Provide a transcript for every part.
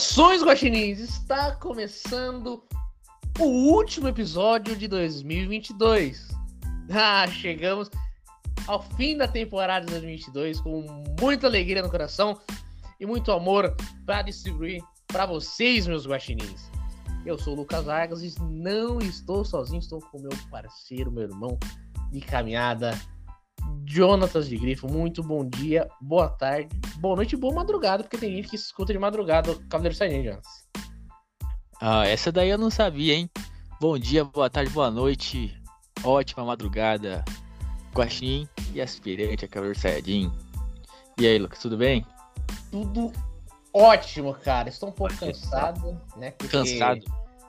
Saudações, guaxinins! Está começando o último episódio de 2022. Ah, chegamos ao fim da temporada de 2022 com muita alegria no coração e muito amor para distribuir para vocês, meus guaxinins. Eu sou o Lucas Vargas e não estou sozinho, estou com meu parceiro, meu irmão de caminhada, Jonatas de Grifo. Muito bom dia, boa tarde, boa noite e boa madrugada, porque tem gente que escuta de madrugada o Cavaleiro Saiyan, Jonas. Ah, essa daí eu não sabia, hein? Bom dia, boa tarde, boa noite, ótima madrugada, Guaxinim e aspirante a Cavaleiro Saiyajin. E aí, Lucas, tudo bem? Tudo ótimo, cara. Estou um pouco cansado, né? Porque... Cansado?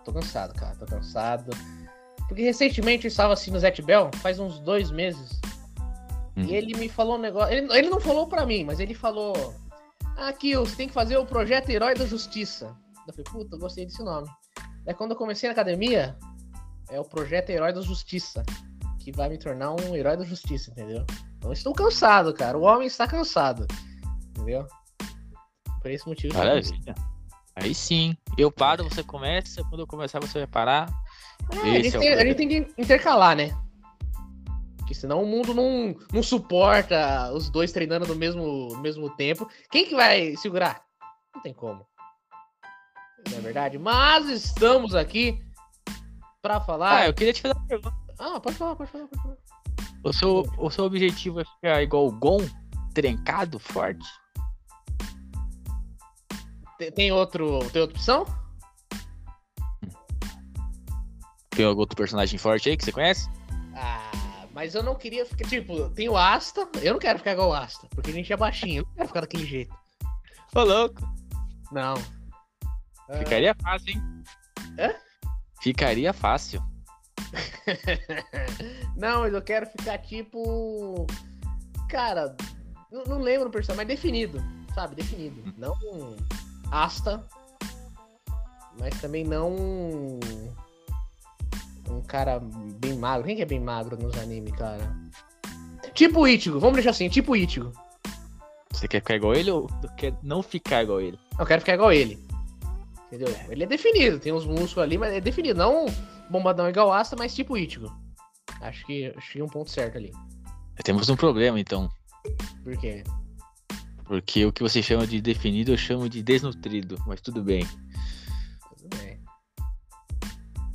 Tô cansado, cara. Tô cansado. Porque recentemente eu estava assim no Zet Bell, faz uns dois meses. Hum. E ele me falou um negócio. Ele, ele não falou pra mim, mas ele falou: Aqui, você tem que fazer o projeto Herói da Justiça. Eu falei, puta, eu gostei desse nome. É quando eu comecei na academia, é o projeto Herói da Justiça. Que vai me tornar um herói da justiça, entendeu? Então eu estou cansado, cara. O homem está cansado. Entendeu? Por esse motivo. Maravilha. Aí sim. Eu paro, você começa. Quando eu começar, você vai parar. É, a, gente é tem, a gente tem que intercalar, né? Porque senão o mundo não, não suporta os dois treinando no mesmo, no mesmo tempo. Quem que vai segurar? Não tem como. Não é verdade? Mas estamos aqui Ah, falar. eu queria te fazer uma pergunta. Ah, pode falar, pode falar, pode falar. O seu, o seu objetivo é ficar igual o Gon? Trencado, forte? Tem, tem outro, tem outra opção? Tem algum outro personagem forte aí que você conhece? Mas eu não queria ficar. Tipo, tem o Asta. Eu não quero ficar igual o Asta, porque a gente é baixinho. Eu não quero ficar daquele jeito. Ô, louco. Não. Ah, Ficaria fácil, hein? Hã? Ficaria fácil. não, mas eu quero ficar tipo. Cara, não, não lembro o personagem, mas definido, sabe? Definido. Não um Asta, mas também não um, cara bem magro. Quem que é bem magro nos animes, cara? Tipo Ichigo, vamos deixar assim, tipo Ichigo. Você quer ficar igual ele ou quer não ficar igual ele? Eu quero ficar igual ele. Entendeu? Ele é definido, tem uns músculos ali, mas é definido. Não bombadão igual Asta, mas tipo Ichigo. Acho que achei um ponto certo ali. Temos um problema, então. Por quê? Porque o que você chama de definido, eu chamo de desnutrido. Mas tudo bem. Tudo bem.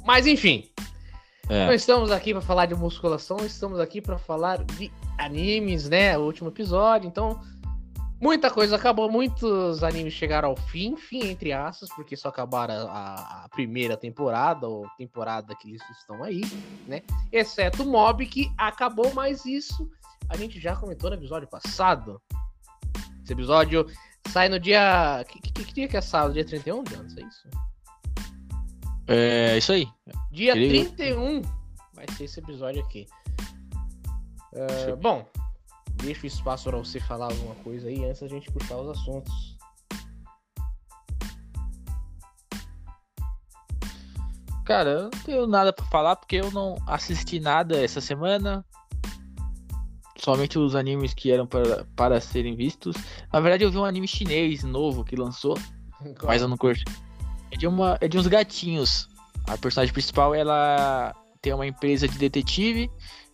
Mas enfim, É. não estamos aqui para falar de musculação, estamos aqui para falar de animes, né? O último episódio, então muita coisa acabou, muitos animes chegaram ao fim, fim entre aspas, porque só acabaram a, a primeira temporada ou temporada que eles estão aí, né? Exceto o Mob que acabou, mas isso a gente já comentou no episódio passado. Esse episódio sai no dia que, que, que dia que é sábado? Dia 31 de anos, é isso? É isso aí. Dia Ele- 31 vai ser esse episódio aqui. Eu- bom, deixa o espaço para você falar alguma coisa aí antes da gente puxar os assuntos. Cara, eu não tenho nada pra falar porque eu não assisti nada essa semana. Somente os animes que eram para, para serem vistos. Na verdade, eu vi um anime chinês novo que lançou, mas eu não curti. É de, uma, é de uns gatinhos. A personagem principal, ela tem uma empresa de detetive.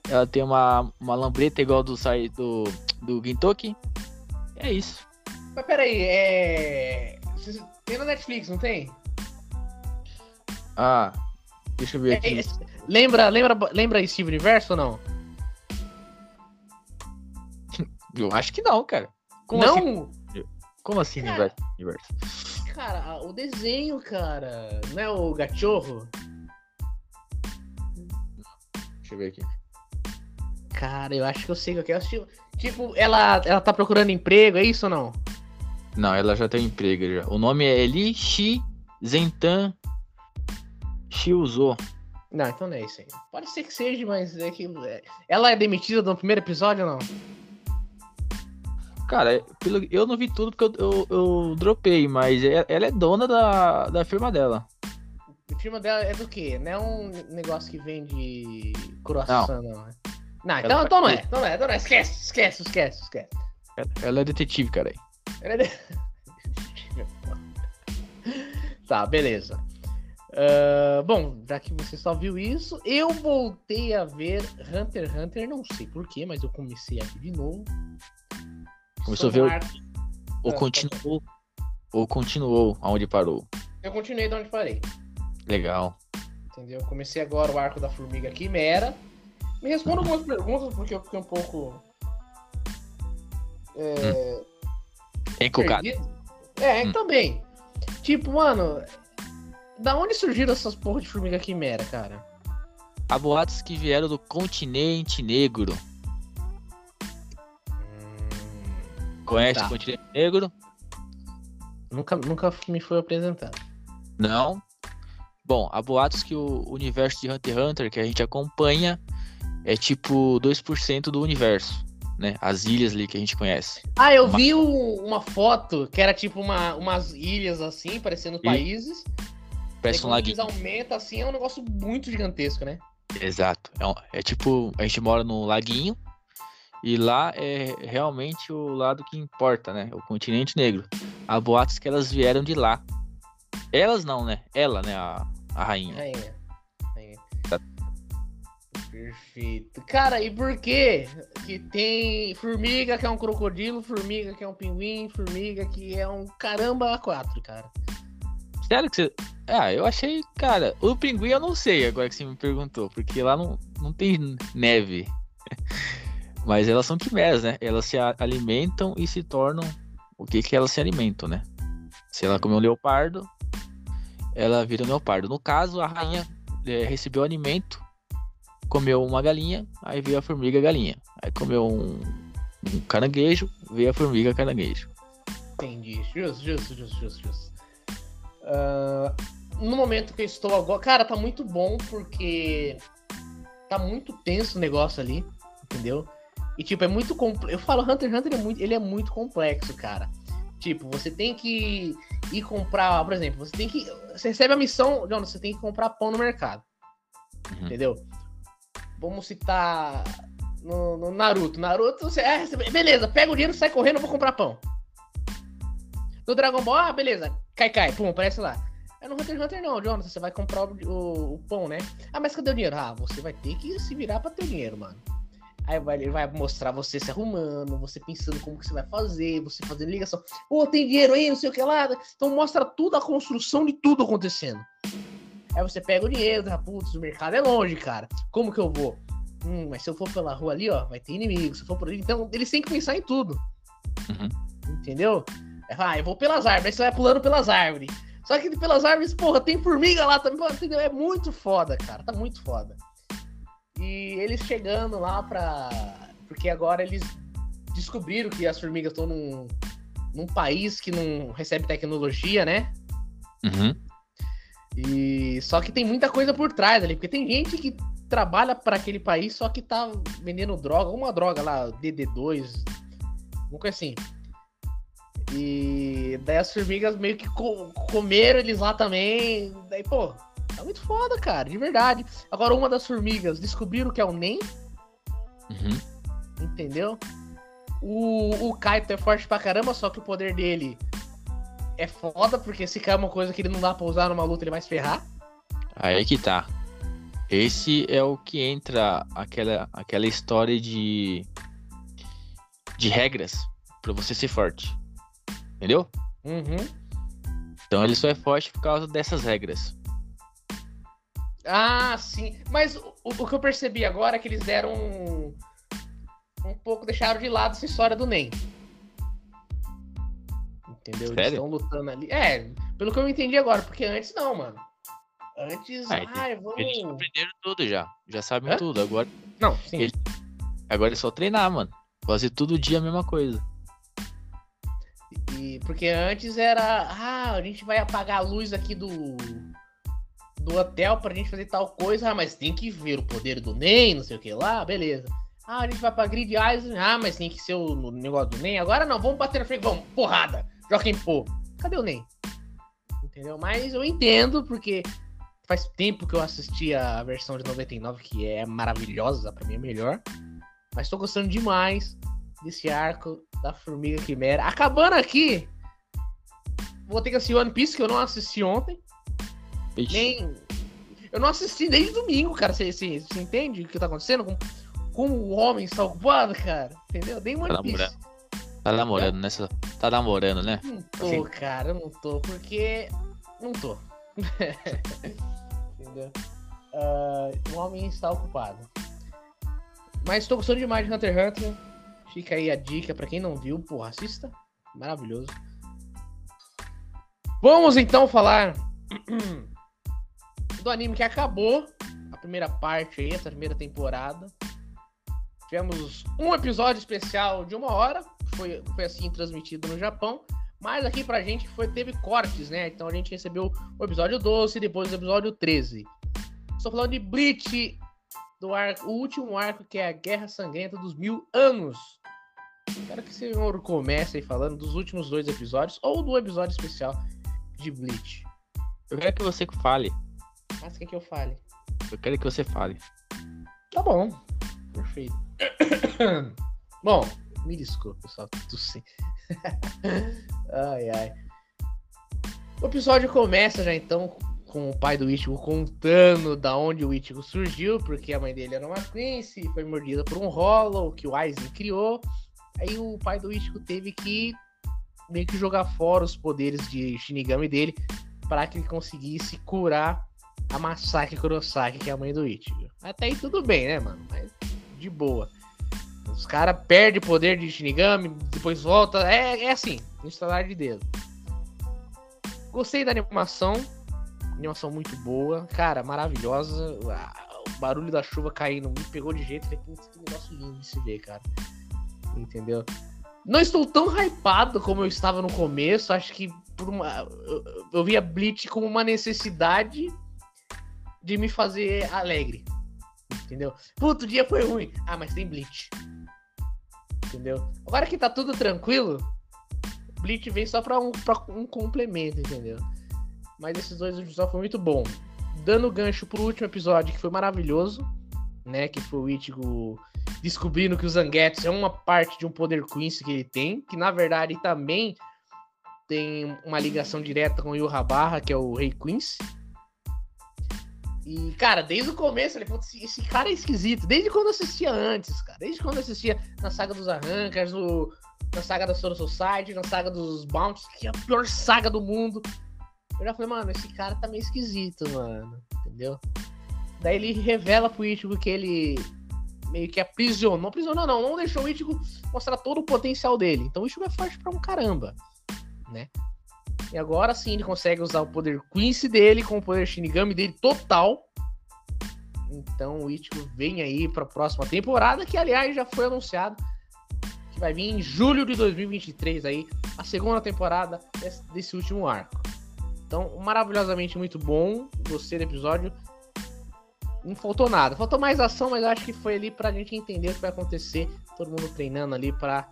Ela tem uma, uma lambreta igual do, sai- do, do Gintoki. É isso. Mas peraí, é. Tem na Netflix, não tem? Ah, deixa eu ver É, aqui. é, lembra, lembra, lembra Steve Universo ou não? Eu acho que não, cara. Como não, assim? Como assim, universo? Cara, o desenho, cara. Não é o Gachorro? Deixa eu ver aqui. Cara, eu acho que eu sei o que é. Tipo, tipo, ela, ela tá procurando emprego, é isso ou não? Não, ela já tem um emprego já. O nome é Eli Shi Zentan Shiuzo. Não, então não é isso aí. Pode ser que seja, mas é que. é- Ela é demitida no primeiro episódio ou não? Cara, pelo, eu não vi tudo porque eu, eu, eu dropei, mas é- ela é dona da, da firma dela. O firma dela é do quê? Não é um negócio que vende croissant, não. né? Não, então, Ela então não é. Então não é, então não é. Esquece, esquece, esquece, esquece. Ela- é detetive, cara. Ela é de- Tá, beleza. Uh, bom, já que você só viu isso, eu voltei a ver Hunter x Hunter, não sei porquê, mas eu comecei aqui de novo. Começou a ver ar... ou ah, continuou ou continuou aonde parou? Eu continuei de onde parei. Legal. Entendeu? Comecei agora o arco da formiga Quimera. Me responda algumas perguntas, porque eu fiquei um pouco. É. Hum. Encucado. É, hum. também. Tipo, mano, da onde surgiram essas porra de formiga quimera, cara? Há boatos que vieram do continente negro. Conhece tá. o continente negro? Nunca, nunca me foi apresentado. Não? Bom, há boatos que o universo de Hunter x Hunter que a gente acompanha é tipo 2% do universo, né? As ilhas ali que a gente conhece. Ah, eu uma... vi uma foto que era tipo uma, umas ilhas assim, parecendo e... países. Parece um laguinho. aumenta assim, é um negócio muito gigantesco, né? Exato. É, um, é tipo, a gente mora no laguinho e lá é realmente o lado que importa, né? O continente negro. Há boatos que elas vieram de lá. Elas não, né? Ela, né? A, a rainha. Rainha. rainha. Tá. Perfeito. Cara, e por que que tem formiga que é um crocodilo, formiga que é um pinguim, formiga que é um caramba a quatro, cara? Sério que você. Ah, eu achei, cara, o pinguim eu não sei agora que você me perguntou, porque lá não, não tem neve. Mas elas são quimeras, né? Elas se alimentam e se tornam o que que elas se alimentam, né? Se ela comer um leopardo, ela vira um leopardo. No caso, a rainha é, recebeu alimento, comeu uma galinha, aí veio a formiga galinha. Aí comeu um, um caranguejo, veio a formiga caranguejo. Entendi. Justo, justo, justo, justo. Uh, no momento que eu estou agora. Cara, tá muito bom porque tá muito tenso o negócio ali, entendeu? E tipo, é muito complexo. Eu falo, Hunter x Hunter é muito, ele é muito complexo, cara. Tipo, você tem que ir comprar, por exemplo, você tem que. Você recebe a missão, Jonas, você tem que comprar pão no mercado. Uhum. Entendeu? Vamos citar no, no, Naruto. Naruto, você, é, beleza, pega o dinheiro, sai correndo, eu vou comprar pão. No Dragon Ball, ah, beleza, cai, cai, pum, aparece lá. É no Hunter x Hunter não, Jonas, você vai comprar o, o, o, pão, né? Ah, mas cadê o dinheiro? Ah, você vai ter que se virar pra ter o dinheiro, mano. Aí vai, ele vai mostrar você se arrumando, você pensando como que você vai fazer, você fazendo ligação. Pô, tem dinheiro aí, não sei o que lá. Então mostra tudo a construção de tudo acontecendo. Aí você pega o dinheiro, tá, putz, o mercado é longe, cara. Como que eu vou? Hum, mas se eu for pela rua ali, ó, vai ter inimigo. Se eu for por ali, então eles têm que pensar em tudo. Uhum. Entendeu? Ah, eu vou pelas árvores, aí você vai pulando pelas árvores. Só que pelas árvores, porra, tem formiga lá também, entendeu? É muito foda, cara, tá muito foda. E eles chegando lá pra. Porque agora eles descobriram que as formigas estão num, num país que não recebe tecnologia, né? Uhum. E só que tem muita coisa por trás ali, porque tem gente que trabalha para aquele país só que tá vendendo droga, uma droga lá, DD2, uma coisa assim. E daí as formigas meio que co comeram eles lá também. Daí, pô, é muito foda, cara, de verdade. Agora, uma das formigas descobriram que é o NEM. Uhum. Entendeu? O, o Kaito é forte pra caramba, só que o poder dele é foda, porque se cair uma coisa que ele não dá pra usar numa luta, ele vai se ferrar. Aí que tá. Esse é o que entra aquela, aquela história de. de regras para você ser forte. Entendeu? Uhum. Então ele só é forte por causa dessas regras. Ah, sim. Mas o, o que eu percebi agora é que eles deram um, um pouco, deixaram de lado essa história do NEM. Entendeu? Sério? Eles estão lutando ali. É, pelo que eu entendi agora, porque antes não, mano. Antes, ah, ai, vamos... Eles aprenderam tudo já. Já sabem Hã? tudo. Agora. Não, sim. Eles... Agora é só treinar, mano. Fazer todo dia a mesma coisa. E, porque antes era. Ah, a gente vai apagar a luz aqui do do hotel pra gente fazer tal coisa, ah, mas tem que ver o poder do NEM, não sei o que lá, beleza. Ah, a gente vai pra Grid Eyes, ah, mas tem que ser o negócio do NEM. Agora não, vamos bater na frente, vamos, porrada, joga pô. Cadê o NEM? Entendeu? Mas eu entendo, porque faz tempo que eu assisti a versão de 99, que é maravilhosa, pra mim é melhor. Mas tô gostando demais desse arco da Formiga Quimera. Acabando aqui, vou ter que assistir One Piece, que eu não assisti ontem. Ixi, Nem. Eu não assisti desde domingo, cara. Você, você, você entende o que tá acontecendo? Com, como o homem está ocupado, cara? Entendeu? Nem One Tá namorando. Tá namorando, né? Tá namorando, né? Não tô, Sim. cara, eu não tô, porque. Não tô. Entendeu? Ah, o homem está ocupado. Mas tô gostando demais de Hunter x Hunter. Fica aí a dica pra quem não viu, porra, assista. Maravilhoso. Vamos então falar do anime que acabou a primeira parte aí, essa primeira temporada. Tivemos um episódio especial de uma hora, foi, foi assim transmitido no Japão. Mas aqui pra gente foi, teve cortes, né? Então a gente recebeu o episódio 12 e depois o episódio 13. Estou falando de Bleach, do arco, o último arco que é a Guerra Sangrenta dos Mil Anos. Quero que o senhor comece aí falando dos últimos dois episódios ou do episódio especial de Bleach. Eu quero que você fale. Mas quer que eu fale? Eu quero que você fale. Tá bom. Perfeito. bom, me desculpa, pessoal. Tossi. ai, ai. O episódio começa já então com o pai do Ichigo contando da onde o Ichigo surgiu, porque a mãe dele era uma Quincy, foi mordida por um Hollow que o Aizen criou. Aí o pai do Ichigo teve que meio que jogar fora os poderes de Shinigami dele para que ele conseguisse curar a Masaki Kurosaki, que é a mãe do Ichigo. Até aí tudo bem, né, mano? Mas de boa. Os caras perdem poder de Shinigami, depois volta. É, é assim, no estalar de dedo. Gostei da animação. Animação muito boa. Cara, maravilhosa. O barulho da chuva caindo me pegou de jeito. Falei, putz, que negócio lindo de se ver, cara. Entendeu? Não estou tão hypado como eu estava no começo. Acho que por uma. Eu, eu via Bleach como uma necessidade de me fazer alegre. Entendeu? Puto, o dia foi ruim. Ah, mas tem Bleach. Entendeu? Agora que tá tudo tranquilo, Bleach vem só pra um, pra um complemento, entendeu? Mas esses dois episódios foram muito bom. Dando gancho pro último episódio, que foi maravilhoso, né? Que foi o Ichigo descobrindo que o Zangetsu é uma parte de um poder Quincy que ele tem, que na verdade também tem uma ligação direta com o Yuhabarra, que é o Rei Quincy. E, cara, desde o começo, ele falou, esse cara é esquisito. Desde quando eu assistia antes, cara. Desde quando eu assistia na saga dos Arrancas, no, na saga da Soro Society, na saga dos Bounties, que é a pior saga do mundo. Eu já falei, mano, esse cara tá meio esquisito, mano. Entendeu? Daí ele revela pro Ichigo que ele meio que aprisionou. Não aprisionou, não. Não deixou o Ichigo mostrar todo o potencial dele. Então o Ichigo é forte pra um caramba, né? E agora sim ele consegue usar o poder Quincy dele com o poder Shinigami dele total. Então o Ichigo vem aí pra próxima temporada, que aliás já foi anunciado que vai vir em julho de 2023 aí, a segunda temporada desse, último arco. Então, maravilhosamente muito bom. Gostei do episódio. Não faltou nada. Faltou mais ação, mas acho que foi ali pra gente entender o que vai acontecer. Todo mundo treinando ali para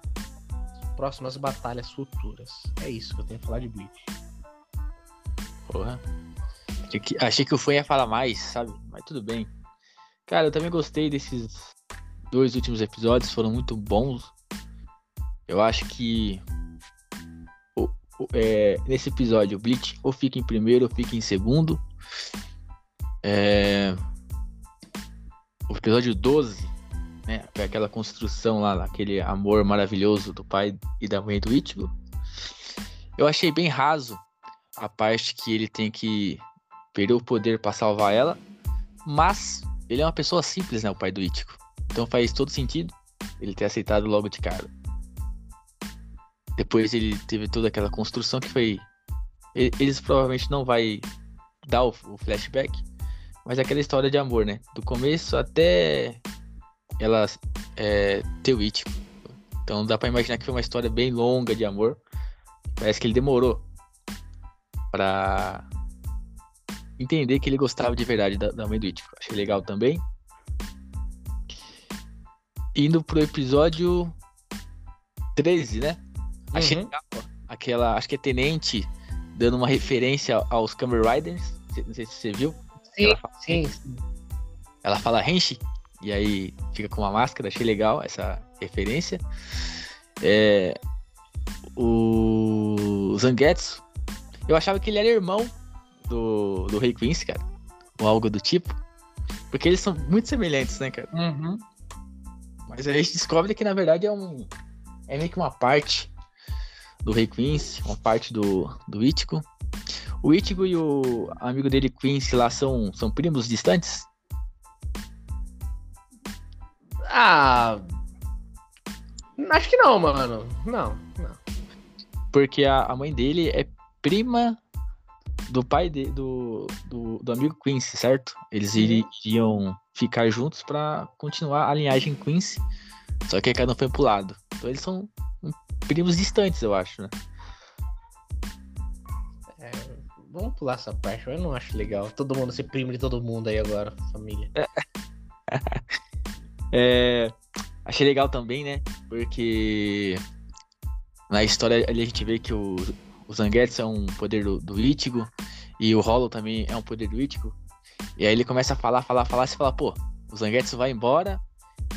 próximas batalhas futuras. É isso que eu tenho a falar de Bleach. Porra. Achei que, achei que o Fã ia falar mais, sabe? Mas tudo bem. Cara, eu também gostei desses dois últimos episódios, foram muito bons. Eu acho que o- o- é, nesse episódio o Bleach ou fica em primeiro ou fica em segundo. É, o episódio 12, né? Aquela construção lá, aquele amor maravilhoso do pai e da mãe do Ichigo. Eu achei bem raso a parte que ele tem que perder o poder pra salvar ela, mas ele é uma pessoa simples, né, o pai do Ichigo. Então faz todo sentido ele ter aceitado logo de cara. Depois ele teve toda aquela construção que foi eles provavelmente não vai dar o, o flashback, mas é aquela história de amor, né? Do começo até ela é, ter o Ichigo. Então dá pra imaginar que foi uma história bem longa de amor. Parece que ele demorou pra entender que ele gostava de verdade da, da mãe do Ichigo. Achei legal também. Indo pro episódio 13, né? Achei Uhum. legal aquela, acho que é Tenente dando uma referência aos Kamen Riders. Não sei se você viu. Sim, Ela fala- sim, sim. Ela fala Henshi e aí fica com uma máscara. Achei legal essa referência. É, o Zangetsu Eu achava que ele era irmão do, do Rei Quincy, cara. Ou algo do tipo. Porque eles são muito semelhantes, né, cara? Uhum. Mas a gente descobre que na verdade é um. É meio que uma parte do Rei Quincy, uma parte do, do Ichigo. O Ichigo e o amigo dele, Quincy, lá são, são primos distantes? Ah. Acho que não, mano. Não, não. Porque a, a mãe dele é prima do pai de, do, do, do amigo Quincy, certo? Eles iriam ficar juntos pra continuar a linhagem Quincy. Só que cada um foi pro lado. Então eles são primos distantes, eu acho, né? É, vamos pular essa parte, eu não acho legal. Todo mundo ser primo de todo mundo aí agora, família. É, achei legal também, né? Porque na história ali a gente vê que o, o Zangetsu é um poder do, do Ichigo e o Hollow também é um poder do Ichigo. E aí ele começa a falar, falar, falar, você fala, pô, o Zangetsu vai embora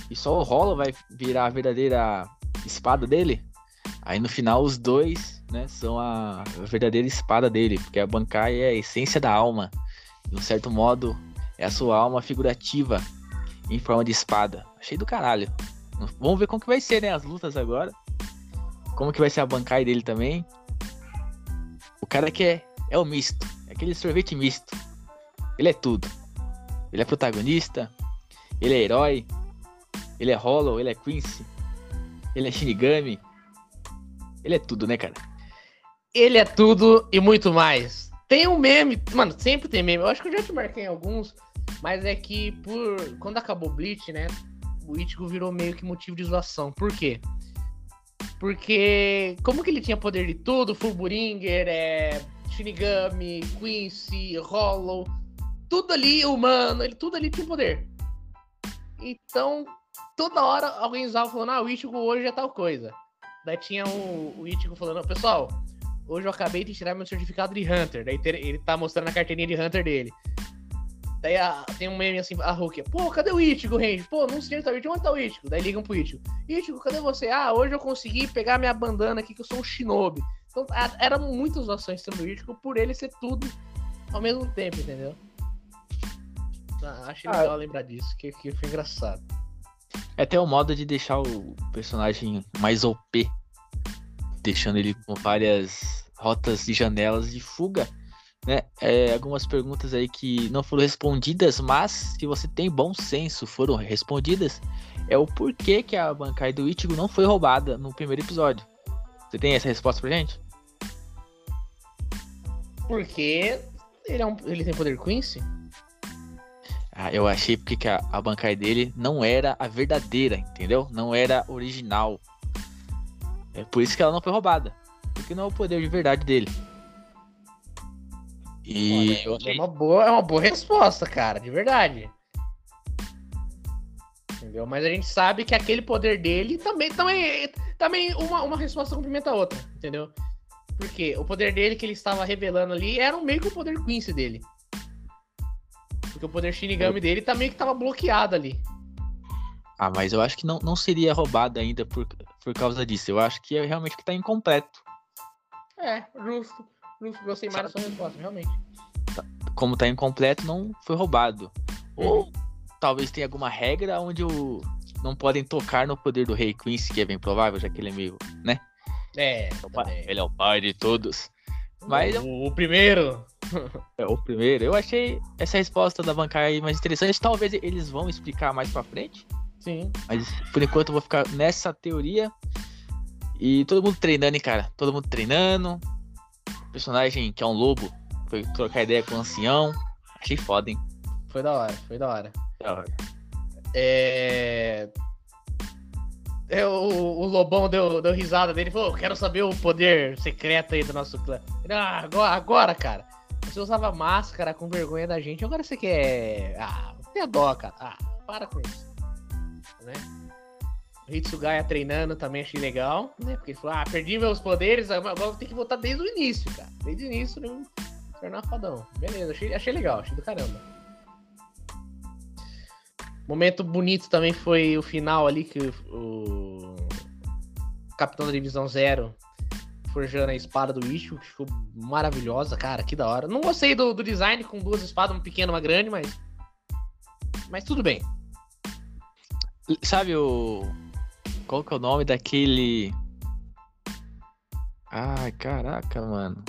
e só o Hollow vai virar a verdadeira espada dele. Aí no final os dois, né, são a verdadeira espada dele, porque a Bankai é a essência da alma. De um certo modo, é a sua alma figurativa em forma de espada. Achei do caralho. Vamos ver como que vai ser, né? As lutas agora. Como que vai ser a Bankai dele também. O cara que é, é o misto. É aquele sorvete misto. Ele é tudo. Ele é protagonista. Ele é herói. Ele é Hollow. Ele é Quincy. Ele é Shinigami. Ele é tudo, né, cara? Ele é tudo e muito mais. Tem um meme, mano, sempre tem meme. Eu acho que eu já te marquei alguns, mas é que por quando acabou o Bleach, né, o Ichigo virou meio que motivo de zoação. Por quê? Porque como que ele tinha poder de tudo, Fulburinger, é, Shinigami, Quincy, Hollow, tudo ali humano, ele tudo ali tinha poder. Então, toda hora alguém usava falando, ah, o Ichigo hoje é tal coisa. Daí tinha o, o Ichigo falando, pessoal, hoje eu acabei de tirar meu certificado de Hunter. Daí ele tá mostrando a carteirinha de Hunter dele. Daí a- tem um meme assim, a Rukia, pô, cadê o Ichigo, Range? Pô, não sei onde tá o Ichigo, onde tá o Ichigo? Daí ligam pro Ichigo, Ichigo, cadê você? Ah, hoje eu consegui pegar minha bandana aqui que eu sou um shinobi. Então a- eram muitas ações sendo Ichigo por ele ser tudo ao mesmo tempo, entendeu? Ah, achei Ah, legal lembrar disso, que, que foi engraçado. É até o modo de deixar o personagem mais OP, deixando ele com várias rotas e janelas de fuga, né? É, algumas perguntas aí que não foram respondidas, mas se você tem bom senso, foram respondidas. É o porquê que a Bankai do Ichigo não foi roubada no primeiro episódio. Você tem essa resposta pra gente? Porque ele, é um, ele tem poder Quincy? Ah, eu achei porque que a, a Bankai dele não era a verdadeira, entendeu? Não era original. É por isso que ela não foi roubada. Porque não é o poder de verdade dele. E eu Olha, é uma boa, é uma boa resposta, cara, de verdade. Entendeu? Mas a gente sabe que aquele poder dele também, também, também uma, uma resposta complementa a outra, entendeu? Porque o poder dele que ele estava revelando ali era um meio que o poder Quincy dele. Porque o poder Shinigami dele tá meio que tava bloqueado ali. Ah, mas eu acho que não, não seria roubada ainda por, por causa disso. Eu acho que é realmente que tá incompleto. É, justo. Gostei mais da sua resposta, realmente. Como tá incompleto, não foi roubado. Ou talvez tenha alguma regra onde o, não podem tocar no poder do Rei Quincy, que é bem provável, já que ele é meio, né? É, também. Ele é o pai de todos. Mas o, o primeiro. É o primeiro. Eu achei essa resposta da Bankai mais interessante. Talvez eles vão explicar mais pra frente. Sim. Mas por enquanto eu vou ficar nessa teoria. E todo mundo treinando, hein, cara? Todo mundo treinando. Personagem que é um lobo foi trocar ideia com o ancião. Achei foda, hein? Foi da hora, foi da hora. Da hora. É. é, o, o Lobão deu, deu risada dele e falou: "Eu quero saber o poder secreto aí do nosso clã. Ele, ah, agora, agora, cara. Você usava máscara com vergonha da gente, agora você quer. Ah, tenha dó, cara. Ah, para com isso. Né? Hitsugaya treinando também achei legal, né? Porque ele falou: ah, perdi meus poderes, agora vou ter que voltar desde o início, cara. Desde o início, não tornar fadão. Beleza, achei, achei legal, achei do caramba. Momento bonito também foi o final ali que o, o Capitão da Divisão Zero forjando a espada do Ichigo, que ficou maravilhosa, cara, que da hora. Não gostei do, do design com duas espadas, uma pequena e uma grande, mas. Mas tudo bem. Sabe o. Qual que é o nome daquele. Ai, caraca, mano.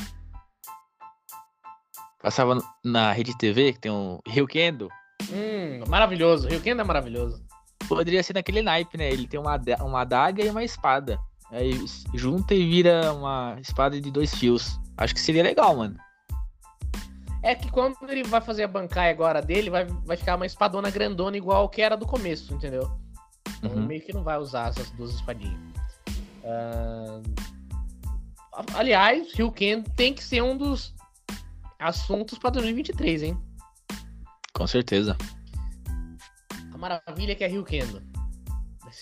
Passava na Rede TV, que tem um Rio Kendo. Hum, maravilhoso. Rio Kendo é maravilhoso. Poderia ser naquele naipe, né? Ele tem uma, uma adaga e uma espada. Aí junta e vira uma espada de dois fios. Acho que seria legal, mano. É que quando ele vai fazer a bancai agora dele, vai, vai ficar uma espadona grandona igual que era do começo, entendeu? Então uhum. meio que não vai usar essas duas espadinhas. Uh... Aliás, Ryuken tem que ser um dos assuntos para 2023, hein? Com certeza. A maravilha que é Ryukendo.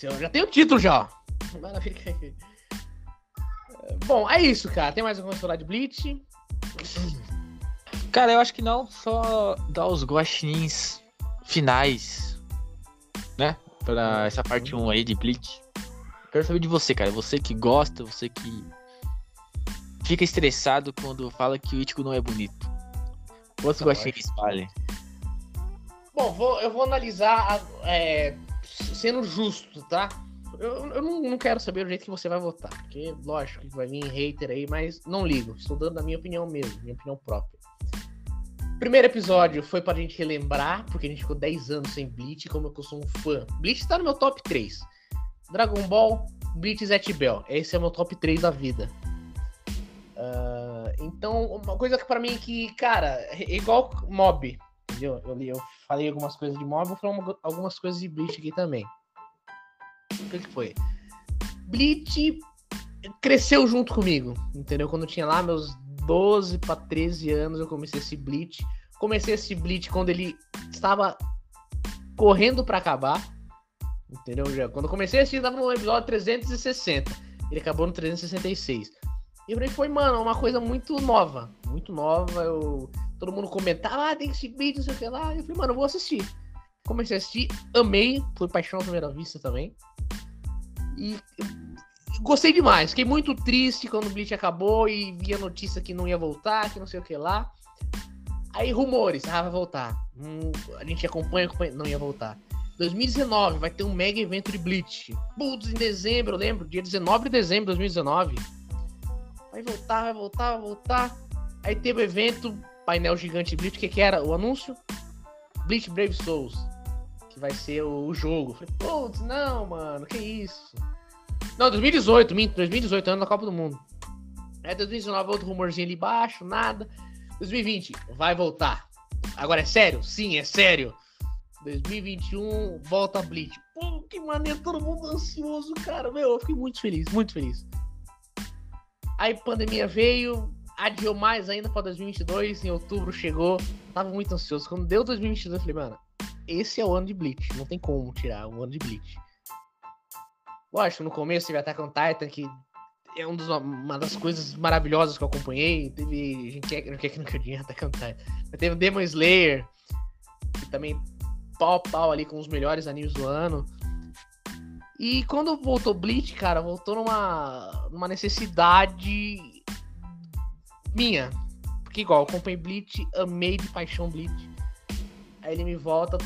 Eu já tenho o título já. Maravilha que é... Bom, é isso, cara. Tem mais alguma coisa falar de Bleach? Cara, eu acho que não. Só dar os guaxinins finais, né? Pra essa parte 1 aí de Bleach. Quero saber de você, cara. Você que gosta, você que fica estressado quando fala que o Ichigo não é bonito. Quantos tá guaxinins vale? Bom, vou, eu vou analisar é, sendo justo, tá? Eu, eu não, não, quero saber o jeito que você vai votar, porque lógico que vai vir hater aí, mas não ligo. Estou dando a minha opinião mesmo, minha opinião própria. Primeiro episódio foi pra gente relembrar, porque a gente ficou 10 anos sem Bleach, como eu sou um fã. Bleach tá no meu top 3. Dragon Ball, Bleach e Zet Bell. Esse é o meu top 3 da vida. Uh, então, uma coisa que para mim que, cara, é igual Mob, entendeu? Eu, eu falei algumas coisas de Mob, vou falar algumas coisas de Bleach aqui também. O que, que foi? Bleach cresceu junto comigo, entendeu? Quando eu tinha lá meus 12 para 13 anos, eu comecei esse Bleach. Comecei esse Bleach quando ele estava correndo para acabar. Entendeu? Já, quando eu comecei a assistir, estava no episódio 360. Ele acabou no 366. E pra mim foi, mano, uma coisa muito nova. Muito nova. Eu, todo mundo comentava, ah, tem que assistir vídeo, não sei o que lá. Eu falei, mano, eu vou assistir. Comecei a assistir, amei. Foi paixão à primeira vista também. E gostei demais. Fiquei muito triste quando o Bleach acabou e vi a notícia que não ia voltar, que não sei o que lá. Aí rumores, ah, vai voltar. Hum, a gente acompanha, acompanha, não ia voltar. 2019 vai ter um mega evento de Bleach. Putz, em dezembro, eu lembro, dia 19 de dezembro de 2019 vai voltar, vai voltar, vai voltar. Aí teve o evento, painel gigante Bleach, o que, que era? O anúncio? Bleach Brave Souls, que vai ser o, o jogo. Falei, putz, não, mano, que isso? Não, 2018, 2018, ano da Copa do Mundo. É 2019, outro rumorzinho ali embaixo, nada. 2020, vai voltar. Agora é sério? Sim, é sério. 2021, volta Bleach. Pô, que maneiro, todo mundo ansioso, cara. Meu, eu fiquei muito feliz, muito feliz. Aí pandemia veio, adiou mais ainda para 2022, em outubro chegou. Tava muito ansioso. Quando deu 2022, eu falei, mano, esse é o ano de Bleach. Não tem como tirar o ano de Bleach. Lógico, no começo teve Attack on Titan, que é um dos, uma das coisas maravilhosas que eu acompanhei. Teve gente que, que nunca tinha Attack on Titan. Teve Demon Slayer, que também pau pau ali com os melhores animes do ano. E quando voltou Bleach, cara, voltou numa, numa necessidade minha. Porque igual, eu acompanhei Bleach, amei de paixão Bleach. Aí ele me volta.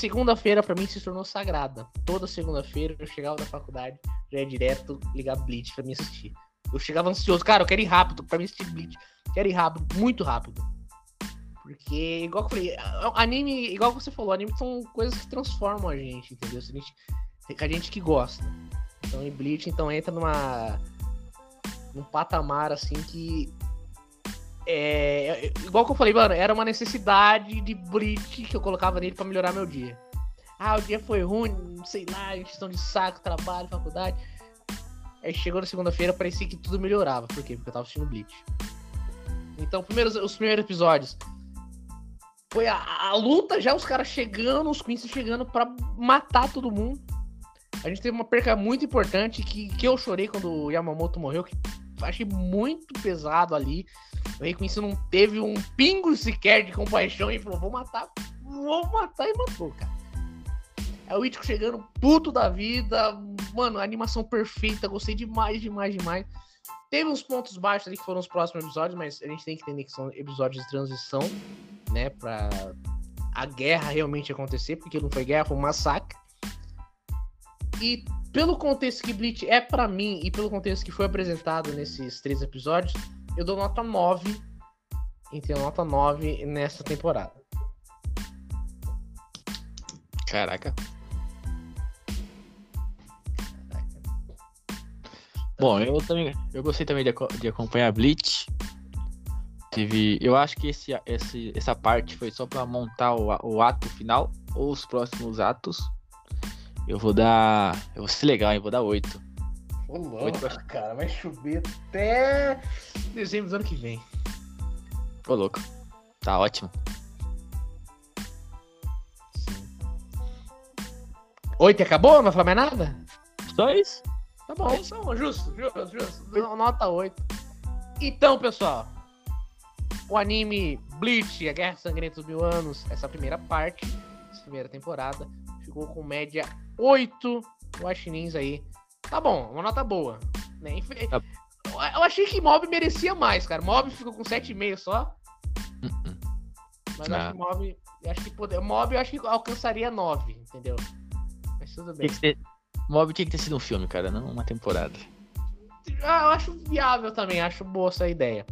Segunda-feira para mim se tornou sagrada. Toda segunda-feira eu chegava da faculdade, já ia direto ligar Bleach para mim assistir. Eu chegava ansioso, cara, eu quero ir rápido para mim assistir Bleach. Quero ir rápido, muito rápido. Porque, igual que eu falei, anime, igual você falou, anime são coisas que transformam a gente, entendeu? A gente a gente que gosta. Então, em Bleach, então entra numa num patamar assim que é, igual que eu falei, mano, era uma necessidade de Bleach que eu colocava nele para melhorar meu dia. Ah, o dia foi ruim, não sei lá, questão de saco, trabalho, faculdade. Aí chegou na segunda-feira, parecia que tudo melhorava. Por quê? Porque eu tava assistindo Bleach. Então, primeiros, os primeiros episódios. Foi a, a luta já, os caras chegando, os Queens chegando para matar todo mundo. A gente teve uma perca muito importante que, que eu chorei quando o Yamamoto morreu, que achei muito pesado ali. O Quincy não teve um pingo sequer de compaixão e falou: vou matar, vou matar e matou, cara. É o Ichigo chegando puto da vida, mano, animação perfeita, gostei demais, demais, demais. Teve uns pontos baixos ali que foram os próximos episódios, mas a gente tem que entender que são episódios de transição, né? Pra a guerra realmente acontecer, porque não foi guerra, foi um massacre. E pelo contexto que Bleach é para mim e pelo contexto que foi apresentado nesses três episódios, eu dou nota 9. Então, nota 9 nessa temporada. Caraca. Bom, eu também eu gostei também de, de acompanhar Bleach. Teve, eu acho que esse, esse, essa parte foi só para montar o, o ato final ou os próximos atos. Eu vou dar, eu vou ser legal, eu vou dar 8. Ô, louco, 8, cara, vai chover até dezembro do ano que vem. Ô, louco. Tá ótimo. Oito acabou? Não vai falar mais nada? Só isso. Tá bom, então, justo, justo, justo. Nota 8. Então, pessoal, o anime Bleach, A Guerra Sangrenta dos Mil Anos, essa primeira parte, essa primeira temporada, ficou com média 8 guaxinins aí. Tá bom, uma nota boa. Né? Tá. Eu achei que Mob merecia mais, cara. Mob ficou com 7,5 só. Uh-uh. Mas eu acho que Mob. Eu acho que poder, Mob eu acho que alcançaria 9, entendeu? Mas tudo bem. Ter, Mob tinha que ter sido um filme, cara, não uma temporada. Ah, eu acho viável também, acho boa essa ideia.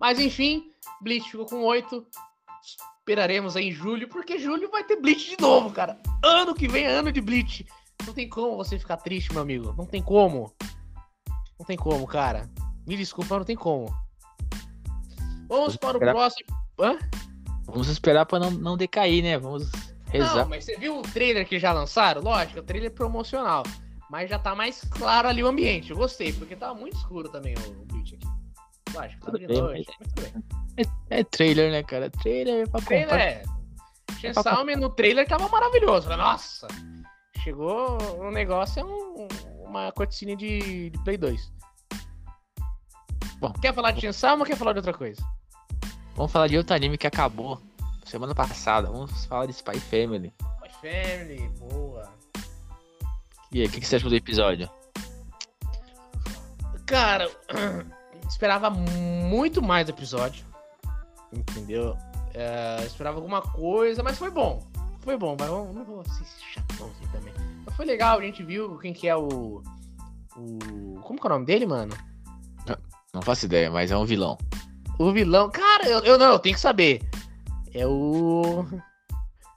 Mas enfim, Bleach ficou com 8. Esperaremos aí em julho, porque julho vai ter Bleach de novo, cara. Ano que vem é ano de Bleach. Não tem como você ficar triste, meu amigo. Não tem como. Não tem como, cara. Me desculpa, não tem como. Vamos para o próximo. Hã? Vamos esperar para não, não decair, né? Vamos rezar. Não, mas você viu o trailer que já lançaram? Lógico, o trailer é promocional. Mas já tá mais claro ali o ambiente. Eu gostei, porque tava muito escuro também o, o Bleach aqui. Lógico, tá de noite, é, é, trailer, né, cara? Trailer é pra trailer é. Shensalme é no trailer tava maravilhoso. Nossa! Chegou um negócio, é um, uma cutscene de, de Play 2. Bom, quer falar de Chainsaw ou quer falar de outra coisa? Vamos falar de outro anime que acabou semana passada. Vamos falar de Spy Family. Spy Family, boa. E aí, o que, que você achou do episódio? Cara, esperava muito mais do episódio. Entendeu? É, esperava alguma coisa, mas foi bom. Foi bom, mas não vou ser chatão assim também. Mas foi legal, a gente viu quem que é o. O. Como que é o nome dele, mano? Não, não faço ideia, mas é um vilão. O vilão. Cara, eu, eu não, eu tenho que saber. É o.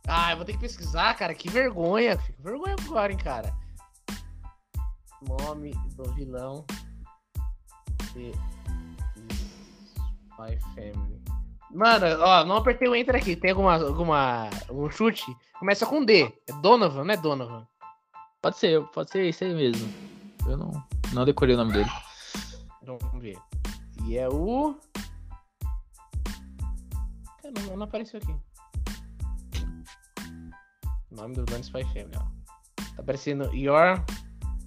Ah, eu vou ter que pesquisar, cara. Que vergonha. Fico vergonha agora, hein, cara. Nome do vilão de Spy Family. Mano, ó, não apertei o enter aqui. Tem alguma, alguma um chute? Começa com D. É Donovan, não é Donovan? Pode ser, pode ser isso aí mesmo. Eu não, não decorei o nome dele. Então, vamos ver. E é o. Não, não apareceu aqui. O nome do Dante Spy Family, ó. Tá aparecendo Your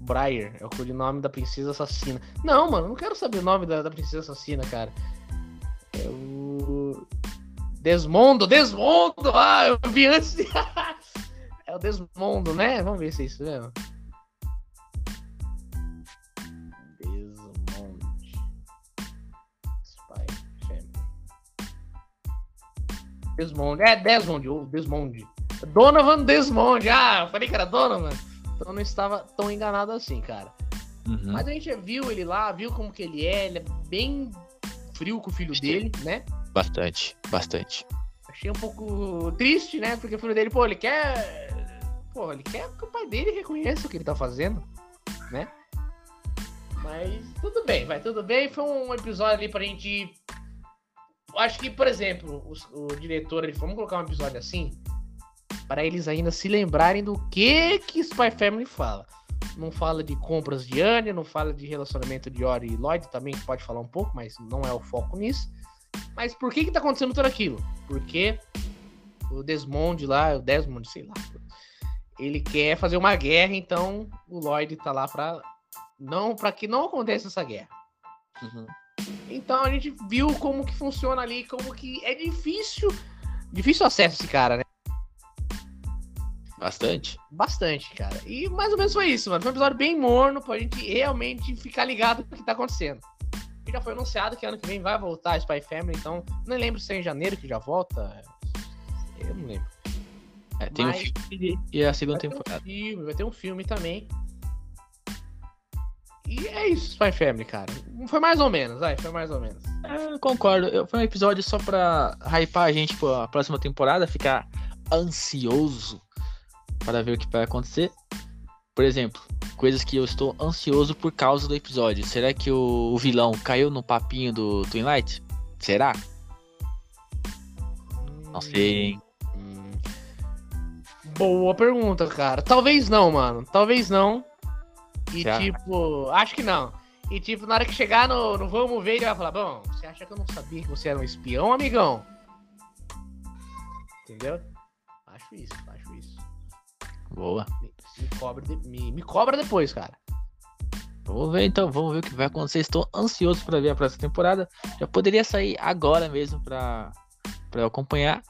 Briar. É o codinome da princesa assassina. Não, mano, não quero saber o nome da, da princesa assassina, cara. Desmondo, Desmondo! Ah, eu vi antes de. é o Desmondo, né? Vamos ver se é isso mesmo. Desmond. É, Desmond, ou Desmond. Donovan Desmond. Ah, eu falei que era Donovan. Então não estava tão enganado assim, cara. Uhum. Mas a gente viu ele lá, viu como que ele é. Ele é bem frio com o filho dele, né? Bastante, bastante. Achei um pouco triste, né? Porque o filho dele, pô, ele quer. Pô, ele quer que o pai dele reconheça o que ele tá fazendo, né? Mas tudo bem, vai, tudo bem. Foi um episódio ali pra gente acho que, por exemplo, o, o diretor, ele, vamos colocar um episódio assim, para eles ainda se lembrarem do que que Spy Family fala. Não fala de compras de Anya, não fala de relacionamento de Ori e Lloyd, também pode falar um pouco, mas não é o foco nisso. Mas por que que tá acontecendo tudo aquilo? Porque o Desmond lá, o Desmond, sei lá, ele quer fazer uma guerra, então o Lloyd tá lá para não para que não aconteça essa guerra. Uhum. Então a gente viu como que funciona ali, como que é difícil, difícil acesso esse cara, né? Bastante? Bastante, cara. E mais ou menos foi isso, mano. Foi um episódio bem morno pra gente realmente ficar ligado no que tá acontecendo. E já foi anunciado que ano que vem vai voltar a Spy Family, então nem lembro se é em janeiro que já volta. Eu não lembro. É, tem Mas- um filme e a segunda Vai ter temporada. um filme, vai ter um filme também. E é isso, Spy Family, cara. Foi mais ou menos, vai, foi mais ou menos. É, concordo. Eu- Foi um episódio só pra hypar a gente pra próxima temporada, ficar ansioso para ver o que vai acontecer. Por exemplo, coisas que eu estou ansioso por causa do episódio. Será que o, vilão caiu no papinho do Twilight? Será? Não sei, hein? Hum. Boa pergunta, cara. Talvez não, mano. Talvez não. E Já. tipo, acho que não. E tipo, na hora que chegar no, no vamos ver, ele vai falar: Bom, você acha que eu não sabia que você era um espião, amigão? Entendeu? Acho isso, acho isso. Boa. Me, cobra, de- me, me cobra depois, cara. Vamos ver então, vamos ver o que vai acontecer. Estou ansioso para ver a próxima temporada. Já poderia sair agora mesmo para para acompanhar.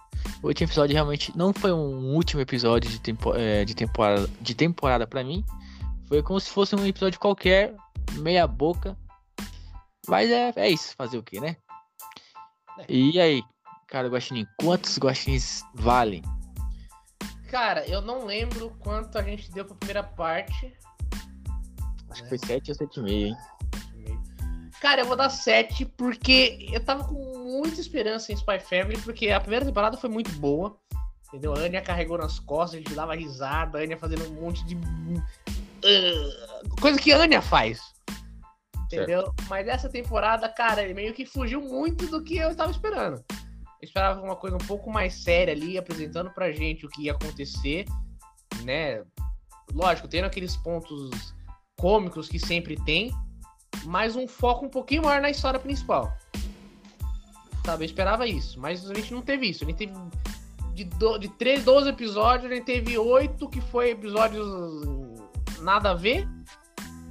O último episódio realmente não foi um último episódio de, tempo, é, de temporada de temporada para mim. Foi como se fosse um episódio qualquer, meia boca. Mas é, é isso, fazer o que, né? É. E aí, cara, Guaxinim, quantos guaxinins valem? Cara, eu não lembro quanto a gente deu pra primeira parte. Acho que foi 7 ou 7,5, hein? Cara, eu vou dar 7 porque eu tava com muita esperança em Spy Family, porque a primeira temporada foi muito boa. Entendeu? A Anya carregou nas costas, a gente dava risada, a Anya fazendo um monte de. Ah, coisa que a Anya faz. Entendeu? Mas essa temporada, cara, ele meio que fugiu muito do que eu estava esperando. Eu esperava uma coisa um pouco mais séria ali, apresentando pra gente o que ia acontecer, né? Lógico, tendo aqueles pontos cômicos que sempre tem, mas um foco um pouquinho maior na história principal. Sabe, eu esperava isso, mas a gente não teve isso. A gente teve de, do, de 3, 12 episódios, a gente teve 8 que foi episódios nada a ver.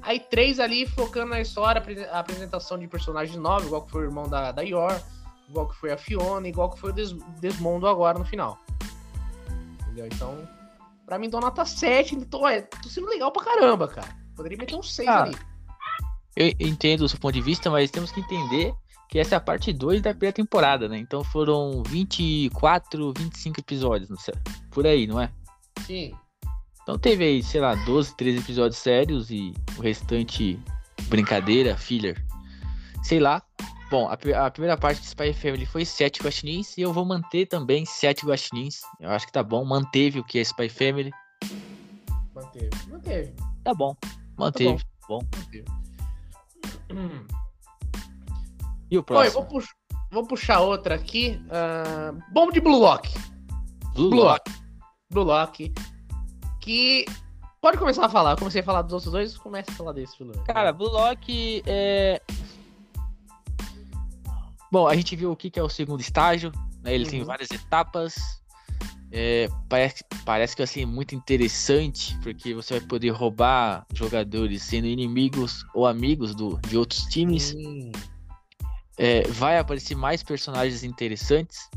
Aí três ali focando na história, a apresentação de personagens novos, igual que foi o irmão da, da Yor, igual que foi a Fiona, igual que foi o Des, Desmondo agora no final. Entendeu? Então, pra mim, dou nota 7. Tô, é, tô sendo legal pra caramba, cara. Poderia meter um 6 Ah, ali. Eu entendo o seu ponto de vista, mas temos que entender que essa é a parte 2 da primeira temporada, né? Então foram 24, 25 episódios, não sei, por aí, não é? Sim. Então teve aí, sei lá, 12, 13 episódios sérios e o restante brincadeira, filler. Sei lá. Bom, a, a primeira parte de Spy Family foi 7 guaxinins e eu vou manter também 7 guaxinins. Eu acho que tá bom, manteve o que é Spy Family. Manteve. Manteve. Tá bom, manteve. bom. Manteve. Hum. E o Oi, próximo? vou, pux- vou puxar outra aqui. ah, Bomba de Blue Lock. Blue Blue Lock. Lock. Blue Lock. Que. Pode começar a falar. Eu comecei a falar dos outros dois, começa a falar desse, Blue Lock. Cara, Blue Lock é. Bom, a gente viu o que que é o segundo estágio, né? Ele tem Uhum. várias etapas. É, parece, parece que ser muito interessante, porque você vai poder roubar jogadores sendo inimigos ou amigos do, de outros times. Sim. É, vai aparecer mais personagens interessantes.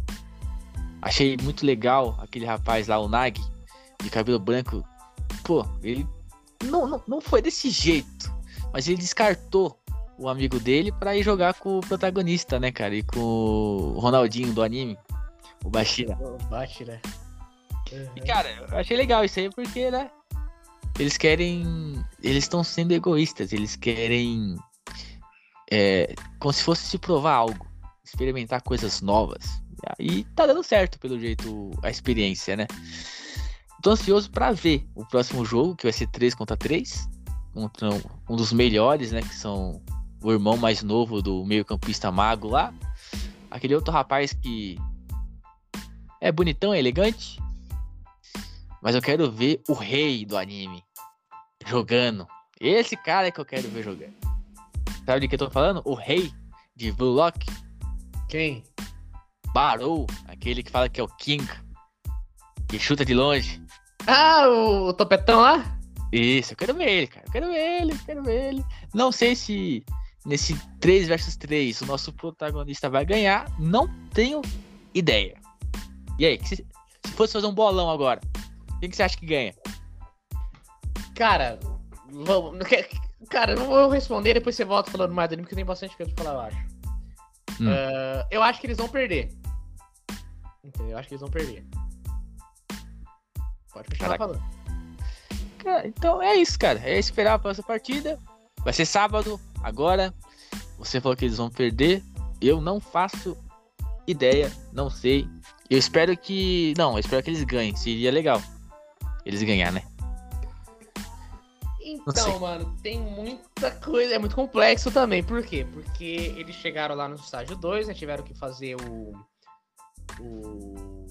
Achei muito legal aquele rapaz lá, o Nag, de cabelo branco. Pô, ele não, não, não foi desse jeito, mas ele descartou o amigo dele pra ir jogar com o protagonista, né, cara? E com o Ronaldinho do anime, o Bashira. Bate, né? E, cara, eu achei legal isso aí porque, né? Eles querem. Eles estão sendo egoístas, eles querem. É, como se fosse se provar algo, experimentar coisas novas. E tá dando certo, pelo jeito, a experiência, né? Tô ansioso pra ver o próximo jogo, que vai ser 3 contra 3. Contra um- um dos melhores, né? Que são o irmão mais novo do meio-campista mago lá. Aquele outro rapaz que é bonitão, é elegante. Mas eu quero ver o rei do anime jogando. Esse cara é que eu quero ver jogando. Sabe de que eu tô falando? O rei de Blue Lock, Quem? Barou, aquele que fala que é o King, que chuta de longe. Ah, o topetão lá? Isso, eu quero ver ele, cara. Eu quero ver ele, eu quero ver ele. Não sei se nesse 3 versus 3 o nosso protagonista vai ganhar. Não tenho ideia. E aí, se, se fosse fazer um bolão agora, Quem que você acha que ganha? Cara, vamos. Cara, eu não vou responder, depois você volta falando mais do anime, porque tem bastante coisa pra falar, eu acho. Hum. Ah, eu acho que eles vão perder. Entendeu? Eu acho que eles vão perder. Pode continuar Caraca. falando. Cara, então é isso, cara. É esperar a próxima partida. Vai ser sábado, agora. Você falou que eles vão perder. Eu não faço ideia, não sei. Eu espero que. Não, eu espero que eles ganhem. Seria legal. Eles ganhar, né? Então, mano, tem muita coisa. É muito complexo também. Por quê? Porque eles chegaram lá no estágio 2, né? Tiveram que fazer o. O.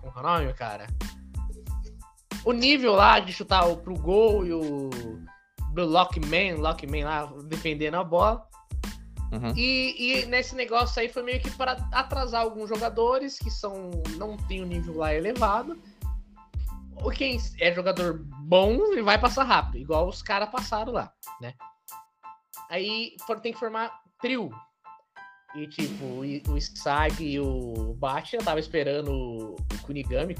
Como é o nome, cara? O nível lá de chutar o, pro gol e o. Lockman, Lockman lá defendendo a bola. Uhum. E, e nesse negócio aí foi meio que para atrasar alguns jogadores que são não tem o nível lá elevado. Ou quem é jogador bom ele vai passar rápido, igual os caras passaram lá, né? Aí for- tem que formar trio. E tipo, o Isagi e o Batia tava esperando o Kunigami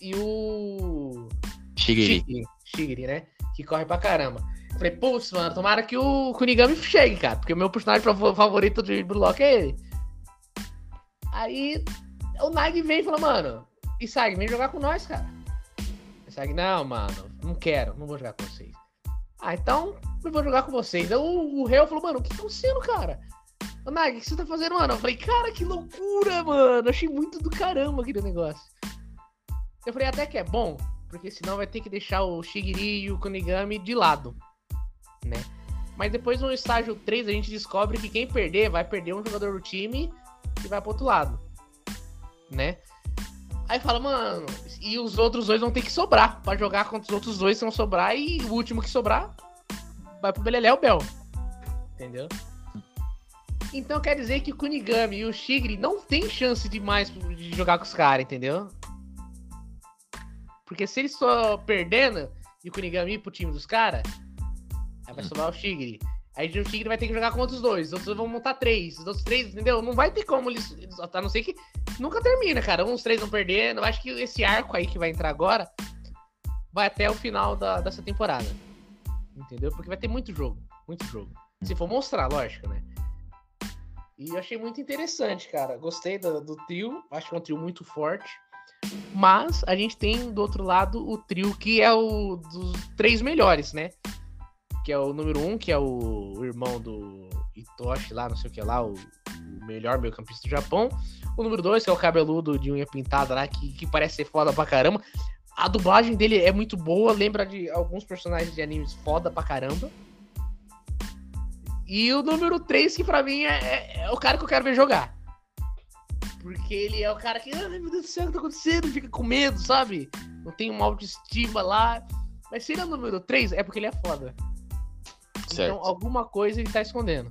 e o Shigiri. Shigiri, Shigiri, né? Que corre pra caramba. Falei, putz, mano, tomara que o Kunigami chegue, cara. Porque o meu personagem fav- favorito de Block é ele. Aí o Nag veio e falou, mano, Isagi, vem jogar com nós, cara. Isagi, não, mano, não quero, não vou jogar com vocês. Ah, então eu vou jogar com vocês. Aí o, o Reu falou, mano, o que tá acontecendo, cara? Ô, Nag, o que você tá fazendo, mano? Eu falei, cara, que loucura, mano. Achei muito do caramba aquele negócio. Eu falei, até que é bom, porque senão vai ter que deixar o Shigiri e o Kunigami de lado, né? Mas depois no estágio 3 a gente descobre que quem perder vai perder um jogador do time e vai pro outro lado, né? Aí fala, mano, e os outros dois vão ter que sobrar pra jogar contra os outros dois que vão sobrar e o último que sobrar vai pro Beleléu Bel. Entendeu? Então quer dizer que o Kunigami e o Shigiri não tem chance de mais de jogar com os caras, entendeu? Porque se eles só perdendo e o Kunigami ir pro time dos caras, aí vai sobrar o Shigiri. Aí o Shigiri vai ter que jogar com outros dois. Os outros vão montar três. Os outros três, entendeu? Não vai ter como eles- A não ser que nunca termina, cara. Uns três vão perdendo. Eu acho que esse arco aí que vai entrar agora vai até o final da, dessa temporada. Entendeu? Porque vai ter muito jogo. Muito jogo. Se for mostrar, lógico, né? E eu achei muito interessante, cara. Gostei do, do trio. Acho que é um trio muito forte. Mas a gente tem do outro lado o trio que é o dos três melhores, né? Que é o número um, que é o, irmão do Itoshi lá, não sei o que lá, o, melhor meio campista do Japão. O número dois, que é o cabeludo de unha pintada lá, que, que parece ser foda pra caramba. A dublagem dele é muito boa, lembra de alguns personagens de animes foda pra caramba. E o número 3, que pra mim é, é- é o cara que eu quero ver jogar. Porque ele é o cara que, ai meu Deus do céu, o que tá acontecendo? Fica com medo, sabe? Não tem uma autoestima lá. Mas se ele é o número 3, é porque ele é foda. Certo. Então alguma coisa ele tá escondendo.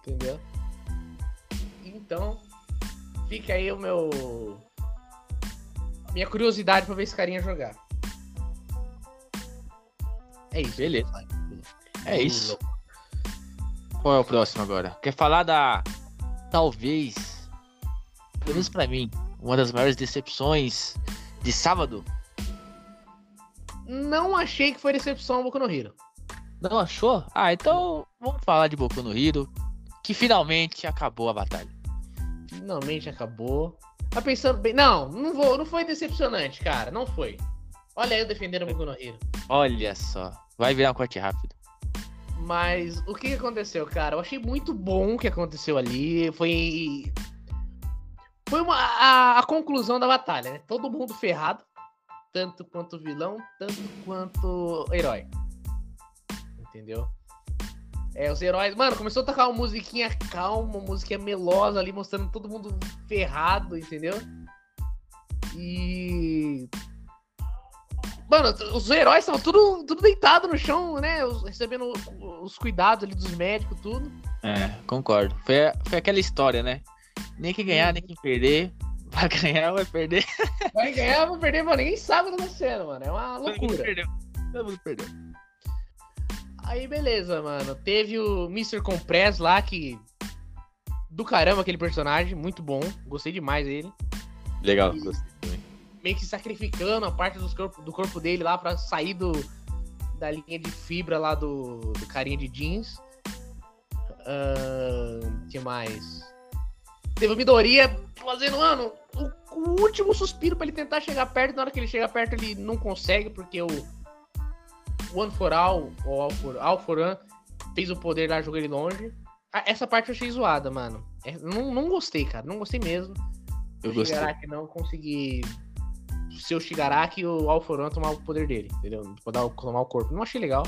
Entendeu? Então, fica aí o meu. Minha curiosidade pra ver esse carinha jogar. É isso. Beleza. É isso. Qual é o próximo agora? Quer falar da. Talvez. Pelo menos pra mim, uma das maiores decepções de sábado? Não achei que foi decepção o Boku no Hero. Não achou? Ah, então vamos falar de Boku no Hero. Que finalmente acabou a batalha. Finalmente acabou. Mas pensando bem. Não, não, vou, não foi decepcionante, cara. Não foi. Olha eu defendendo o Boku no Hero. Olha só. Vai virar um corte rápido. Mas o que que aconteceu, cara? Eu achei muito bom o que aconteceu ali. Foi. Foi uma, a, a conclusão da batalha, né? Todo mundo ferrado. Tanto quanto vilão, tanto quanto herói. Entendeu? É, os heróis. Mano, começou a tocar uma musiquinha calma, uma musiquinha melosa ali, mostrando todo mundo ferrado, entendeu? E. Mano, os heróis estavam tudo, tudo deitado no chão, né? Os- Recebendo os cuidados ali dos médicos, tudo. É, concordo. Foi, foi aquela história, né? Nem quem ganhar, nem quem perder. Vai ganhar, vai perder. Vai ganhar, vai perder, mano. Ninguém sabe o que tá acontecendo, mano. É uma Todo mundo loucura. perdeu. Todo mundo perdeu. Aí, beleza, mano. Teve o Mr. Compress lá, que. Do caramba aquele personagem, muito bom. Gostei demais dele. Legal, E- gostei também. meio que sacrificando a parte dos corpo, do corpo dele lá pra sair do, da linha de fibra lá do, do carinha de jeans. Uh, que mais? Teve o Midoriya fazendo, mano, o, o, último suspiro pra ele tentar chegar perto. Na hora que ele chega perto, ele não consegue, porque o One for All, ou All for, All for One, fez o poder lá, jogou ele longe. Ah, essa parte eu achei zoada, mano. É, não, não gostei, cara. Não gostei mesmo. Eu o gostei. Shigaraki não consegui ser o Shigaraki e o Alforan tomar o poder dele, entendeu? Poder tomar o corpo. Não achei legal.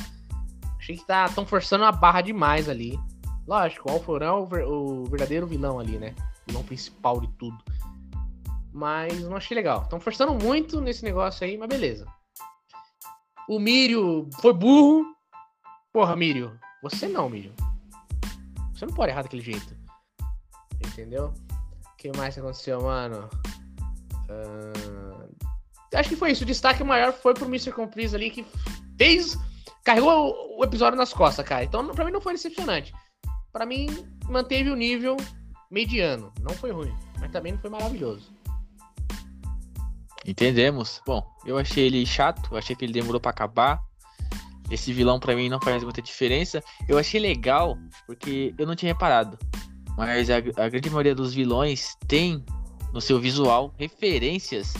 Achei que tá tão forçando a barra demais ali. Lógico, o Alforan é o, ver, o verdadeiro vilão ali, né? O vilão principal de tudo. Mas não achei legal. Estão forçando muito nesse negócio aí, mas beleza. O Mírio foi burro. Porra, Mírio. Você não, Mírio. Você não pode errar daquele jeito. Entendeu? O que mais aconteceu, mano? Uh... Acho que foi isso. O destaque maior foi pro Mr. Comprise ali, que fez. Carregou o episódio nas costas, cara. Então, pra mim, não foi decepcionante. Pra mim, manteve o nível mediano. Não foi ruim, mas também não foi maravilhoso. Entendemos. Bom, eu achei ele chato, achei que ele demorou para acabar. Esse vilão para mim não faz muita diferença. Eu achei legal porque eu não tinha reparado. Mas a, a grande maioria dos vilões tem no seu visual referências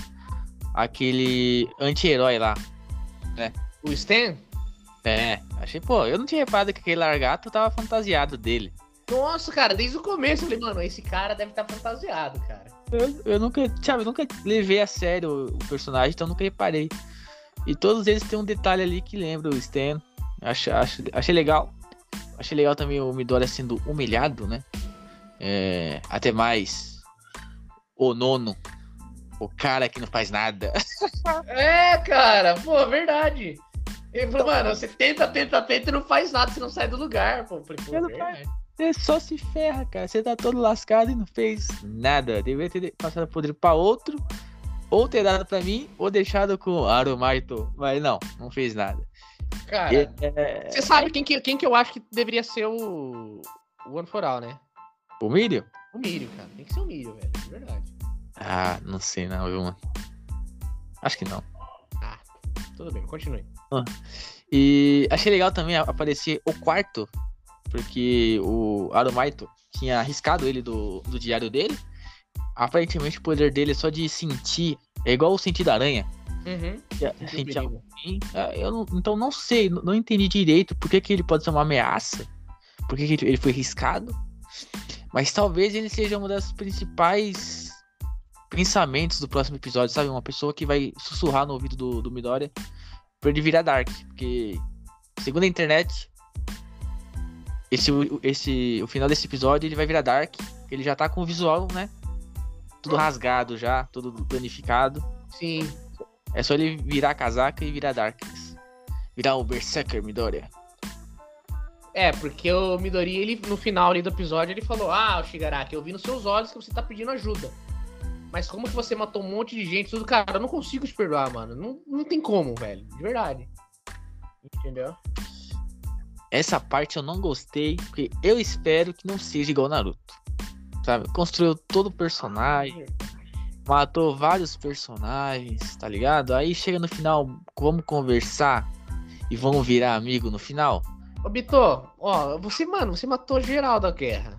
àquele anti-herói lá, né? O Stan? É, achei, pô, eu não tinha reparado que aquele largato tava fantasiado dele. Nossa, cara, desde o começo eu falei, mano, esse cara deve estar tá fantasiado, cara. Eu, eu nunca, sabe, eu nunca levei a sério o personagem, então nunca reparei. E todos eles têm um detalhe ali que lembra o Stan. Acho, acho, achei legal. Achei legal também o Midoriya sendo humilhado, né? É, até mais o nono, o cara que não faz nada. é, cara, pô, verdade. Ele falou, mano, você tenta, tenta, tenta e não faz nada, você não sai do lugar, pô. Falei, pô, você só se ferra, cara. Você tá todo lascado e não fez nada. Deveria ter passado o poder pra outro, ou ter dado pra mim, ou deixado com o Arumaito. Mas não, não fez nada. Cara, é... você sabe quem que, quem que eu acho que deveria ser o, o One for All, né? O Mírio? O Mírio, cara. Tem que ser o Mírio, velho. De verdade. Ah, não sei não, viu, mano? Acho que não. Ah, tudo bem, continue. Ah. E achei legal também aparecer o quarto porque o Arumaito tinha arriscado ele do, do diário dele. Aparentemente o poder dele é só de sentir. É igual o sentir da aranha. Uhum. Sentir algo é, eu não, então não sei, não, não, entendi direito por que, que ele pode ser uma ameaça. Por que, que ele foi arriscado. Mas talvez ele seja uma das principais pensamentos do próximo episódio, sabe? Uma pessoa que vai sussurrar no ouvido do, do Midoriya pra ele virar Dark. Porque, segundo a internet, esse, esse, o final desse episódio ele vai virar Dark. Ele já tá com o visual, né? Tudo rasgado já, tudo danificado. Sim. É só ele virar a casaca e virar Darkness. Virar o Berserker Midoriya. É, porque o Midori, ele, no final ali do episódio, ele falou: Ah, Shigaraki, eu vi nos seus olhos que você tá pedindo ajuda. Mas como que você matou um monte de gente? Tudo, cara, eu não consigo te perdoar, mano. Não, não tem como, velho. De verdade. Entendeu? Essa parte eu não gostei, porque eu espero que não seja igual Naruto. Sabe? Construiu todo o personagem, matou vários personagens, tá ligado? Aí chega no final, vamos conversar e vamos virar amigo no final. Ô Bito, ó, você, mano, você matou geral da guerra.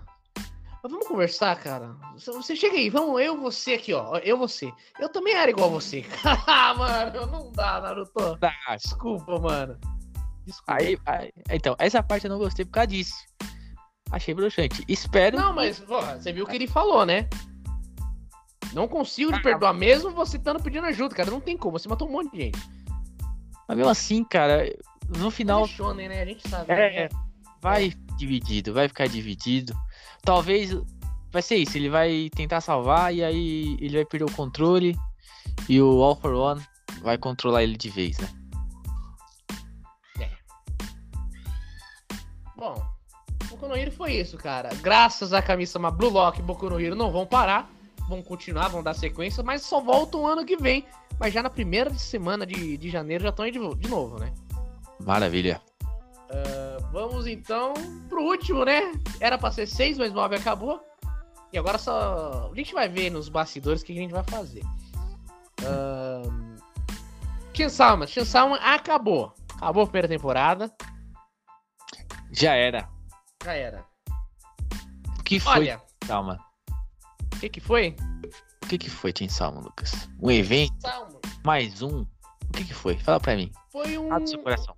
Mas vamos conversar, cara. Você chega aí, vamos, eu você aqui, ó. Eu você. Eu também era igual a você. mano, não dá, Naruto. Tá. Desculpa, mano. Desculpa. Aí, aí, então, essa parte eu não gostei por causa disso. Achei broxante. Espero. Não, mas, porra, você viu o que ele falou, né? Não consigo te ah, perdoar mesmo você estando pedindo ajuda, cara. Não tem como. Você matou um monte de gente. Mas mesmo assim, cara, no final. É shonen, né? A gente sabe. É, né? vai dividido, vai ficar dividido. Talvez vai ser isso. Ele vai tentar salvar e aí ele vai perder o controle. E o All for One vai controlar ele de vez, né? Bom, Boku no Hero foi isso, cara. Graças à camisa Blue Lock e Boku no Hero não vão parar. Vão continuar, vão dar sequência, mas só voltam ano que vem. Mas já na primeira semana de, de janeiro já estão aí de, de novo, né? Maravilha. Uh, vamos então pro último, né? Era pra ser seis, mas nove acabou. E agora só. A gente vai ver nos bastidores o que a gente vai fazer. Uh, Chainsaw Chainsaw acabou. Acabou a primeira temporada. Já era. Já era. O que foi? Olha, Calma. o que que foi? O que que foi, Chainsaw, Lucas? Um evento? Chainsaw Mais um? O que que foi? Fala pra mim. Foi um... Do seu coração.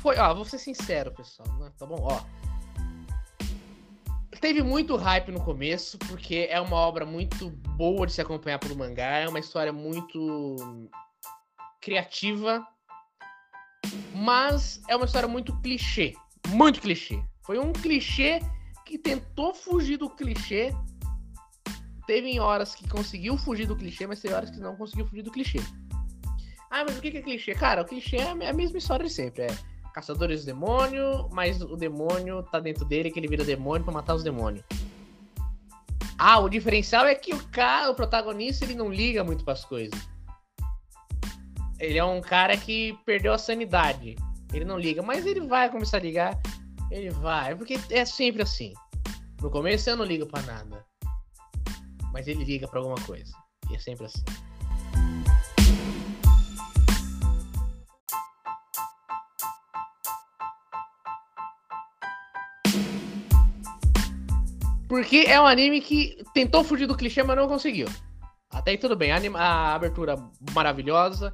Foi, ó, vou ser sincero, pessoal, né? Tá bom? Ó. Teve muito hype no começo, porque é uma obra muito boa de se acompanhar pelo mangá, é uma história muito criativa, mas é uma história muito clichê, muito clichê. Foi um clichê que tentou fugir do clichê. Teve horas que conseguiu fugir do clichê, mas teve horas que não conseguiu fugir do clichê. Ah, mas o que é clichê? Cara, o clichê é a mesma história de sempre. É caçadores do demônio, mas o demônio tá dentro dele, que ele vira demônio pra matar os demônios. Ah, o diferencial é que o cara, o protagonista, ele não liga muito pras coisas. Ele é um cara que perdeu a sanidade. Ele não liga, mas ele vai começar a ligar. Ele vai, porque é sempre assim. No começo eu não ligo pra nada. Mas ele liga pra alguma coisa. E é sempre assim. Porque é um anime que tentou fugir do clichê, mas não conseguiu. Até aí tudo bem. A, anima- a abertura maravilhosa.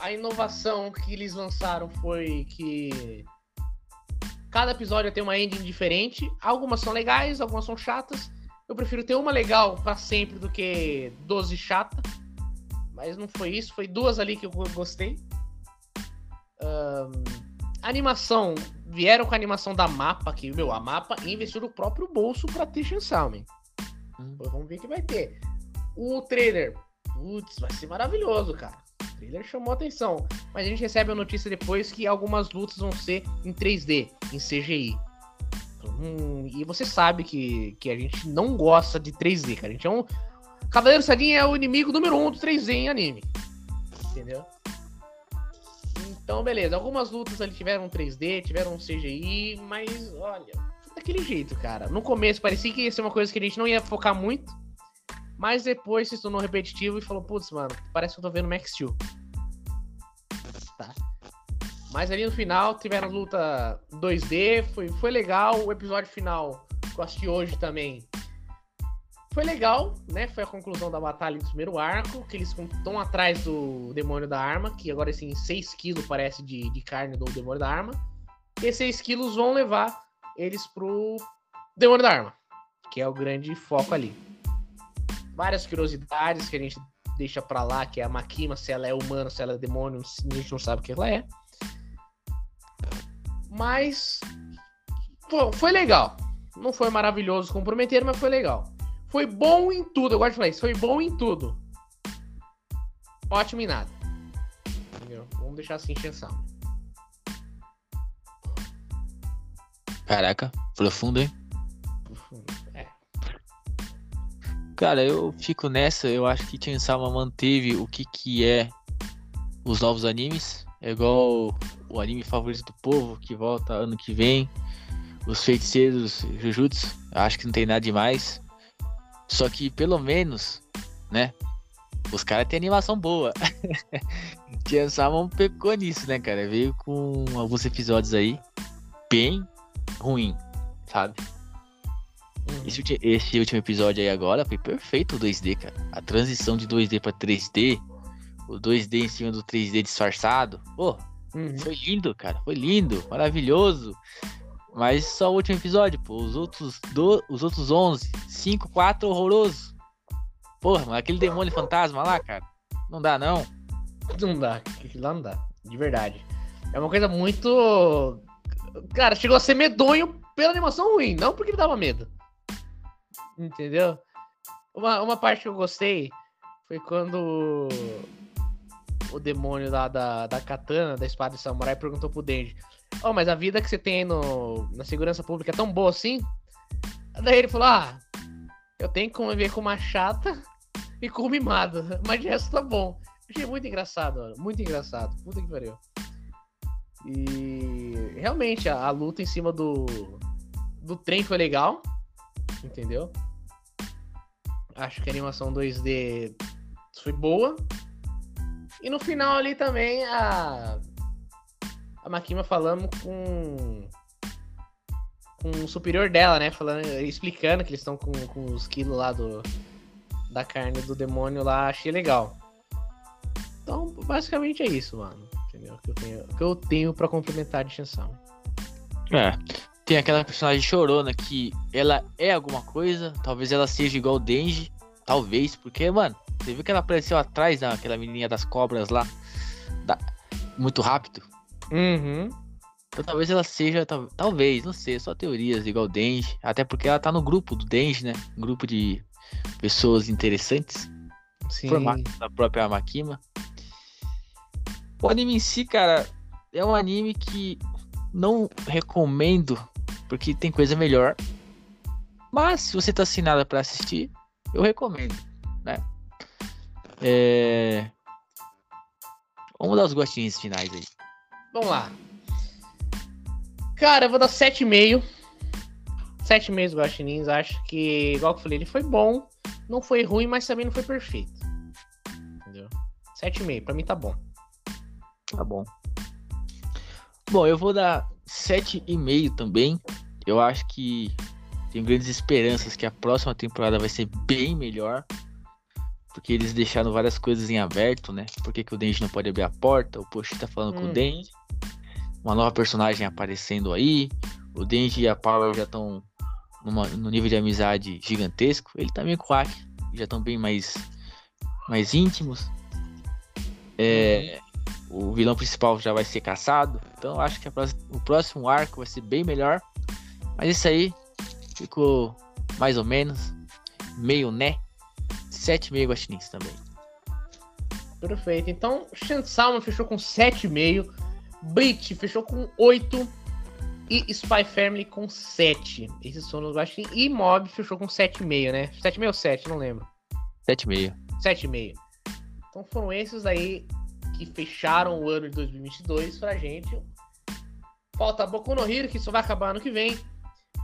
A inovação que eles lançaram foi que cada episódio tem uma ending diferente. Algumas são legais, algumas são chatas. Eu prefiro ter uma legal pra sempre do que 12 chata. Mas não foi isso, foi duas ali que eu gostei. A animação, vieram com a animação da mapa, que, meu, a mapa investiu no próprio bolso pra ter Man. Hum. Vamos ver o que vai ter. O trailer, putz, vai ser maravilhoso, cara. Trailer chamou atenção. Mas a gente recebe a notícia depois que algumas lutas vão ser em 3D, em CGI. Hum, e você sabe que, que a gente não gosta de 3D, cara. A gente é um. Cavaleiro Sadin é o inimigo número um do 3D em anime. Entendeu? Então, beleza. Algumas lutas ali tiveram 3D, tiveram CGI, mas olha, daquele jeito, cara. No começo parecia que ia ser uma coisa que a gente não ia focar muito, mas depois se tornou repetitivo e falou, putz, mano, parece que eu tô vendo Max Steel. Tá. Mas ali no final tiveram luta 2D, foi, foi legal. O episódio final que eu assisti hoje também foi legal, né? Foi a conclusão da batalha do primeiro arco, que eles estão atrás do demônio da arma, que agora assim, 6 quilos parece de, de carne do demônio da arma. E 6 quilos vão levar eles pro demônio da arma, que é o grande foco ali. Várias curiosidades que a gente deixa pra lá, que é a Makima, se ela é humana, se ela é demônio, a gente não sabe o que ela é. Mas pô, foi legal. Não foi maravilhoso como prometeram, mas foi legal. Foi bom em tudo. Eu gosto de falar isso. Foi bom em tudo. Ótimo em nada. Entendeu? Vamos deixar assim atenção. Caraca, profundo, hein? Cara, eu fico nessa, eu acho que Chainsaw Man manteve o que que é os novos animes. É igual o anime favorito do povo, que volta ano que vem. Os feiticeiros Jujutsu, acho que não tem nada demais. Só que pelo menos, né? Os caras têm animação boa. Chainsaw Man pecou nisso, né, cara? Veio com alguns episódios aí bem ruim, sabe? Uhum. Esse, esse último episódio aí agora foi perfeito o 2D, cara. A transição de 2D pra 3D, o 2D em cima do 3D disfarçado. Pô, Uhum. foi lindo, cara. Foi lindo, maravilhoso. Mas só o último episódio, pô. Os outros, do, os outros 11, 5, 4, horroroso. Porra, mas aquele demônio fantasma lá, cara. Não dá, não. Não dá. Aquilo lá não dá. De verdade. É uma coisa muito. Cara, chegou a ser medonho pela animação ruim, não porque ele dava medo. Entendeu? Uma, uma parte que eu gostei foi quando o demônio lá da, da katana, da espada de samurai, perguntou pro Denji: Oh, mas a vida que você tem no, na segurança pública é tão boa assim? Daí ele falou: Ah, eu tenho que conviver com uma chata e com mimada, mas de resto tá bom. Achei muito engraçado, mano. Muito engraçado. Puta que pariu. E realmente a, a luta em cima do, do trem foi legal. Entendeu? Acho que a animação 2D foi boa. E no final ali também a. A Makima falando com. Com o superior dela, né? Falando, explicando que eles estão com, com os quilos lá do. Da carne do demônio lá, achei legal. Então, basicamente é isso, mano. Entendeu? Que eu tenho, tenho pra complementar de Shansama. É. Tem aquela personagem chorona que ela é alguma coisa, talvez ela seja igual o Denji, talvez, porque, mano, você viu que ela apareceu atrás daquela menininha das cobras lá, da... muito rápido? Uhum. Então talvez ela seja, tal... talvez, não sei, só teorias igual o Denji, até porque ela tá no grupo do Denji, né? Um grupo de pessoas interessantes, Sim. formadas da própria Makima. O anime em si, cara, é um anime que não recomendo porque tem coisa melhor. Mas se você tá sem nada para assistir, eu recomendo, né? É... Vamos dar os gostinhos finais aí. Vamos lá. Cara, eu vou dar 7,5. 7,5 guaxinins. Acho que, igual que eu falei, ele foi bom. Não foi ruim, mas também não foi perfeito. Entendeu? 7,5. Pra mim tá bom. Tá bom. Bom, eu vou dar 7,5 também. Eu acho que tenho grandes esperanças que a próxima temporada vai ser bem melhor. Porque eles deixaram várias coisas em aberto, né? Por que, que o Denji não pode abrir a porta? O Poshi tá falando com o Hum. Denji. Uma nova personagem aparecendo aí. O Denji e a Power já estão no nível de amizade gigantesco. Ele também com o Aki já estão bem mais, mais íntimos. É, o vilão principal já vai ser caçado. Então acho que a o próximo arco vai ser bem melhor. Mas isso aí ficou mais ou menos. Meio né. 7,5 guaxinins também. Perfeito. Então, Shansalma fechou com 7,5. Bleach fechou com 8. E Spy Family com 7. Esses são os guaxinins. E Mob fechou com 7,5, né? 7,5 ou 7? Não lembro. 7,5. 7,5. Então foram esses aí que fecharam o ano de 2022 pra gente. Falta Boku no Hero, que só vai acabar ano que vem.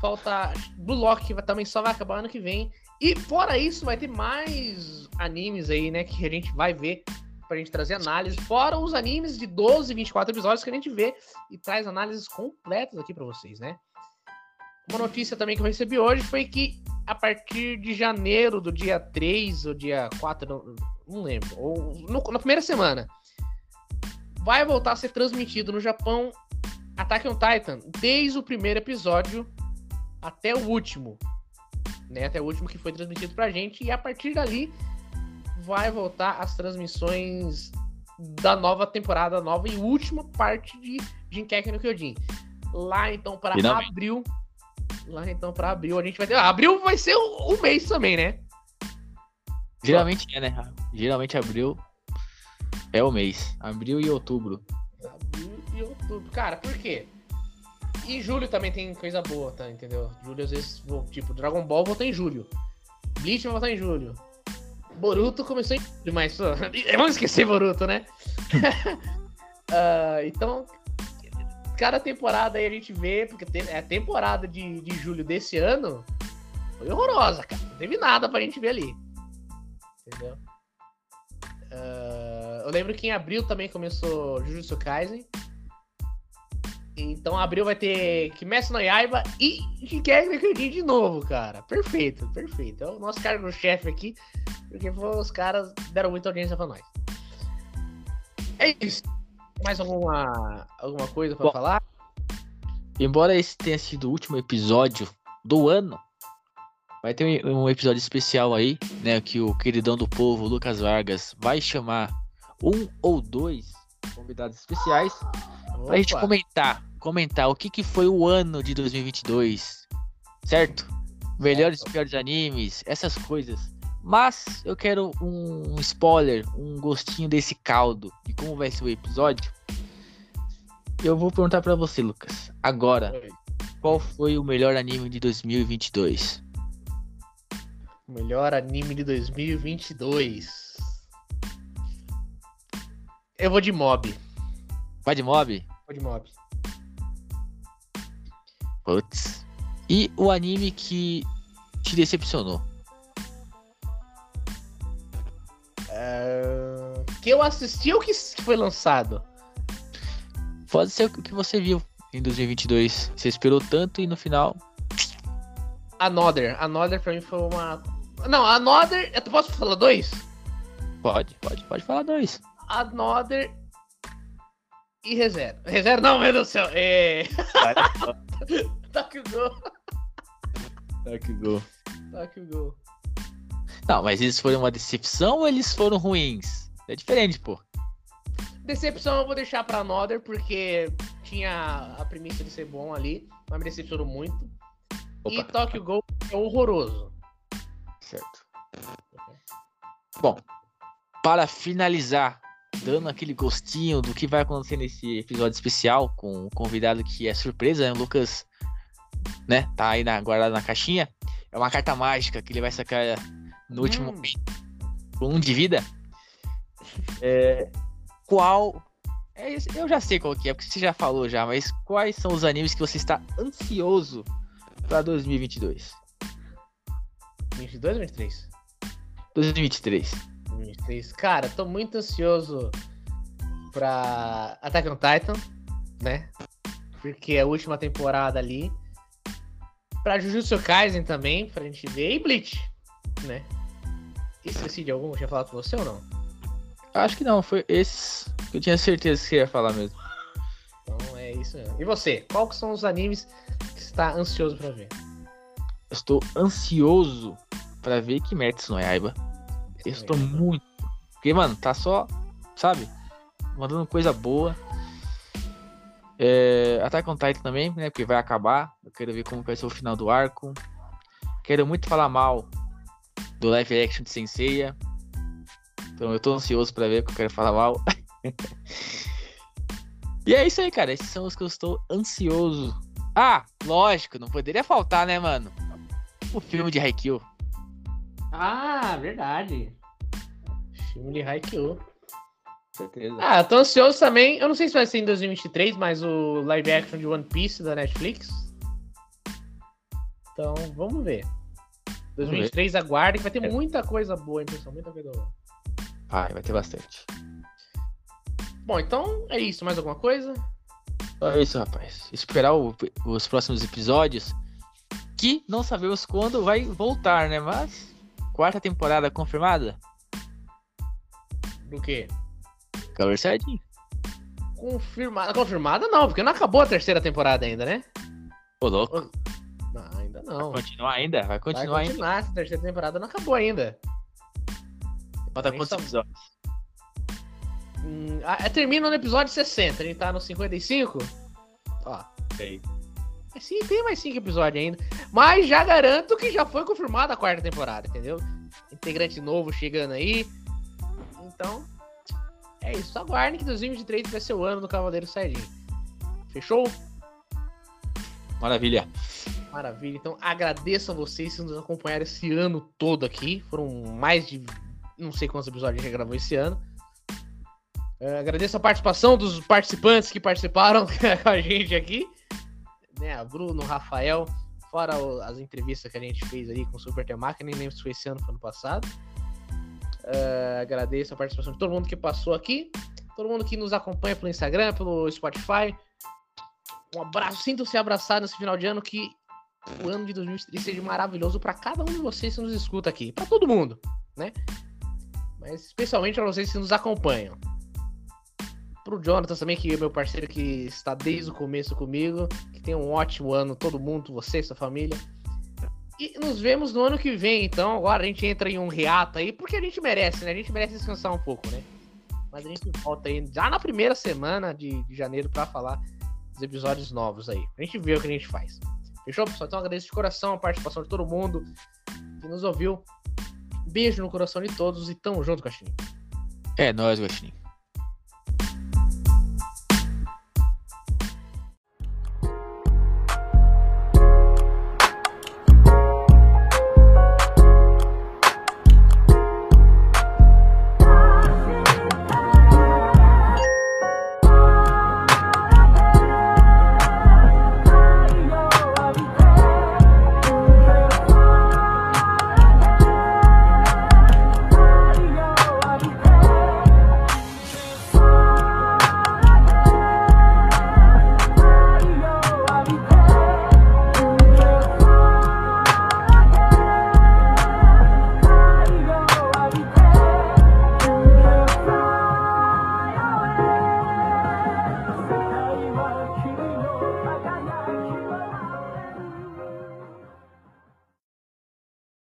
Falta Blue Lock, que também só vai acabar ano que vem. E fora isso, vai ter mais animes aí, né? Que a gente vai ver pra gente trazer análise. Fora os animes de 12, 24 episódios que a gente vê e traz análises completas aqui pra vocês, né? Uma notícia também que eu recebi hoje foi que a partir de janeiro, do dia 3 ou dia 4, não, não lembro, ou no- na primeira semana, vai voltar a ser transmitido no Japão Attack on Titan, desde o primeiro episódio até o último. Né, até o último que foi transmitido pra gente, e a partir dali vai voltar as transmissões da nova temporada, nova e última parte de Jinkeki no Kyojin. Lá então para abril, lá então para abril a gente vai ter, ah, abril vai ser o, o mês também, né? Geralmente é, né? Geralmente abril é o mês. Abril e outubro. Abril e outubro. Cara, por quê? E julho também tem coisa boa, tá? Entendeu? Julho, às vezes, vou- tipo, Dragon Ball volta em julho. Bleach vai voltar em julho. Boruto começou em julho, mas. Vamos esquecer Boruto, né? Ah, então, cada temporada aí a gente vê, porque te- a temporada de, de julho desse ano foi horrorosa, cara. Não teve nada pra gente ver ali. Entendeu? Ah, eu lembro que em abril também começou Jujutsu Kaisen. Então abril vai ter Kimetsu no Yaiba e Shingeki no de novo, cara. Perfeito, perfeito. É o nosso cargo-chefe aqui, porque os caras deram muita audiência pra nós. É isso. Mais alguma, alguma coisa pra Bom. falar? Embora esse tenha sido o último episódio do ano, vai ter um episódio especial aí, né? Que o queridão do povo, Lucas Vargas, vai chamar um ou dois convidados especiais pra gente Opa. comentar, comentar o que, que foi o ano de 2022, certo? Melhores e piores animes, essas coisas. Mas eu quero um, spoiler, um gostinho desse caldo de como vai ser o episódio. Eu vou perguntar pra você, Lucas. Agora, Oi. qual foi o melhor anime de 2022? Melhor anime de 2022. Eu vou de mob. Vai de mob? Vou de mob. Putz. E o anime que te decepcionou? Ah, que eu assisti ou que foi lançado? Pode ser o que você viu em 2022. Você esperou tanto e no final. Another. Another pra mim foi uma. Não, Another. Eu posso falar dois? Pode, pode, pode falar dois. Another e Rezero. Rezero não, meu Deus do céu. É... Toque o gol. Toque o gol. Toque o gol. Não, mas eles foram uma decepção ou eles foram ruins? É diferente, pô. Decepção eu vou deixar pra Another, porque tinha a premissa de ser bom ali, mas me decepcionou muito. Opa. E Tokyo Gol é horroroso. Certo. Bom, para finalizar, dando aquele gostinho do que vai acontecer nesse episódio especial com o convidado que é surpresa, né? O Lucas, né? Tá aí na, guardado na caixinha. É uma carta mágica que ele vai sacar no último hum. um de vida. É, qual. É, eu já sei qual que é, porque você já falou já, mas quais são os animes que você está ansioso para 2022? 22 ou 23? 2023. 2023. Cara, tô muito ansioso pra Attack on Titan, né? Porque é a última temporada ali. Pra Jujutsu Kaisen também, pra gente ver. E Bleach, né? Esqueci de algum? Tinha falado com você ou não? Acho que não, foi esses que eu tinha certeza que você ia falar mesmo. Então é isso mesmo. E você, quais são os animes que você está ansioso para ver? Estou ansioso para ver Kimetsu no Yaiba. Eu estou muito. Porque, mano, tá só, sabe? Mandando coisa boa. É, Attack on Titan também, né? Porque vai acabar. Eu quero ver como vai ser o final do arco. Quero muito falar mal do live action de Senseiya. Então eu tô ansioso para ver, porque eu quero falar mal. e é isso aí, cara. Esses são os que eu estou ansioso. Ah, lógico, não poderia faltar, né, mano? O filme de Haikyuu. Ah, verdade. Filme de Haikyuu. Certeza. Ah, eu tô ansioso também. Eu não sei se vai ser em 2023, mas o live action de One Piece da Netflix. Então, vamos ver. 2023 aguarde que vai ter é. muita coisa boa, impressão, muita coisa boa. Vai, vai ter bastante. Bom, então é isso. Mais alguma coisa? É isso, rapaz. Esperar o, os próximos episódios. Que não sabemos quando vai voltar, né? Mas. Quarta temporada confirmada? Do quê? Cover Saiyajin. Confirmada. Confirmada não, porque não acabou a terceira temporada ainda, né? Ô, louco. Não, ainda não. Vai continuar ainda? Vai continuar, vai continuar ainda. A terceira temporada não acabou ainda. Falta quantos episódios? Hum, ah, termina no episódio 60, a gente tá no 55. Ó. Sei. É, sim, tem mais 5 episódios ainda. Mas já garanto que já foi confirmada a quarta temporada, entendeu? Integrante novo chegando aí. Então, é isso. Aguardem que 2023 vai ser o ano do Cavaleiro Saiyajin. Fechou? Maravilha. Maravilha. Então agradeço a vocês que nos acompanharam esse ano todo aqui. Foram mais de não sei quantos episódios a gente gravou esse ano. Uh, agradeço a participação dos participantes que participaram com a gente aqui. Né, Bruno, Rafael, fora o, as entrevistas que a gente fez aí com o Super Temac, nem lembro se foi esse ano ou foi ano passado. Uh, agradeço a participação de todo mundo que passou aqui, todo mundo que nos acompanha pelo Instagram, pelo Spotify. Um abraço, sintam-se abraçados nesse final de ano, que o ano de 2023 seja maravilhoso para cada um de vocês que nos escuta aqui, para todo mundo, né? mas especialmente para vocês que nos acompanham. Pro Jonathan também, que é meu parceiro que está desde o começo comigo. Que tenha um ótimo ano, todo mundo, você, sua família. E nos vemos no ano que vem, então. Agora a gente entra em um reato aí, porque a gente merece, né? A gente merece descansar um pouco, né? Mas a gente volta aí já na primeira semana de, de janeiro para falar dos episódios novos aí. A gente vê o que a gente faz. Fechou, pessoal? Então agradeço de coração a participação de todo mundo que nos ouviu. Beijo no coração de todos e tamo junto, Caxininho. É nóis, Guaxinim.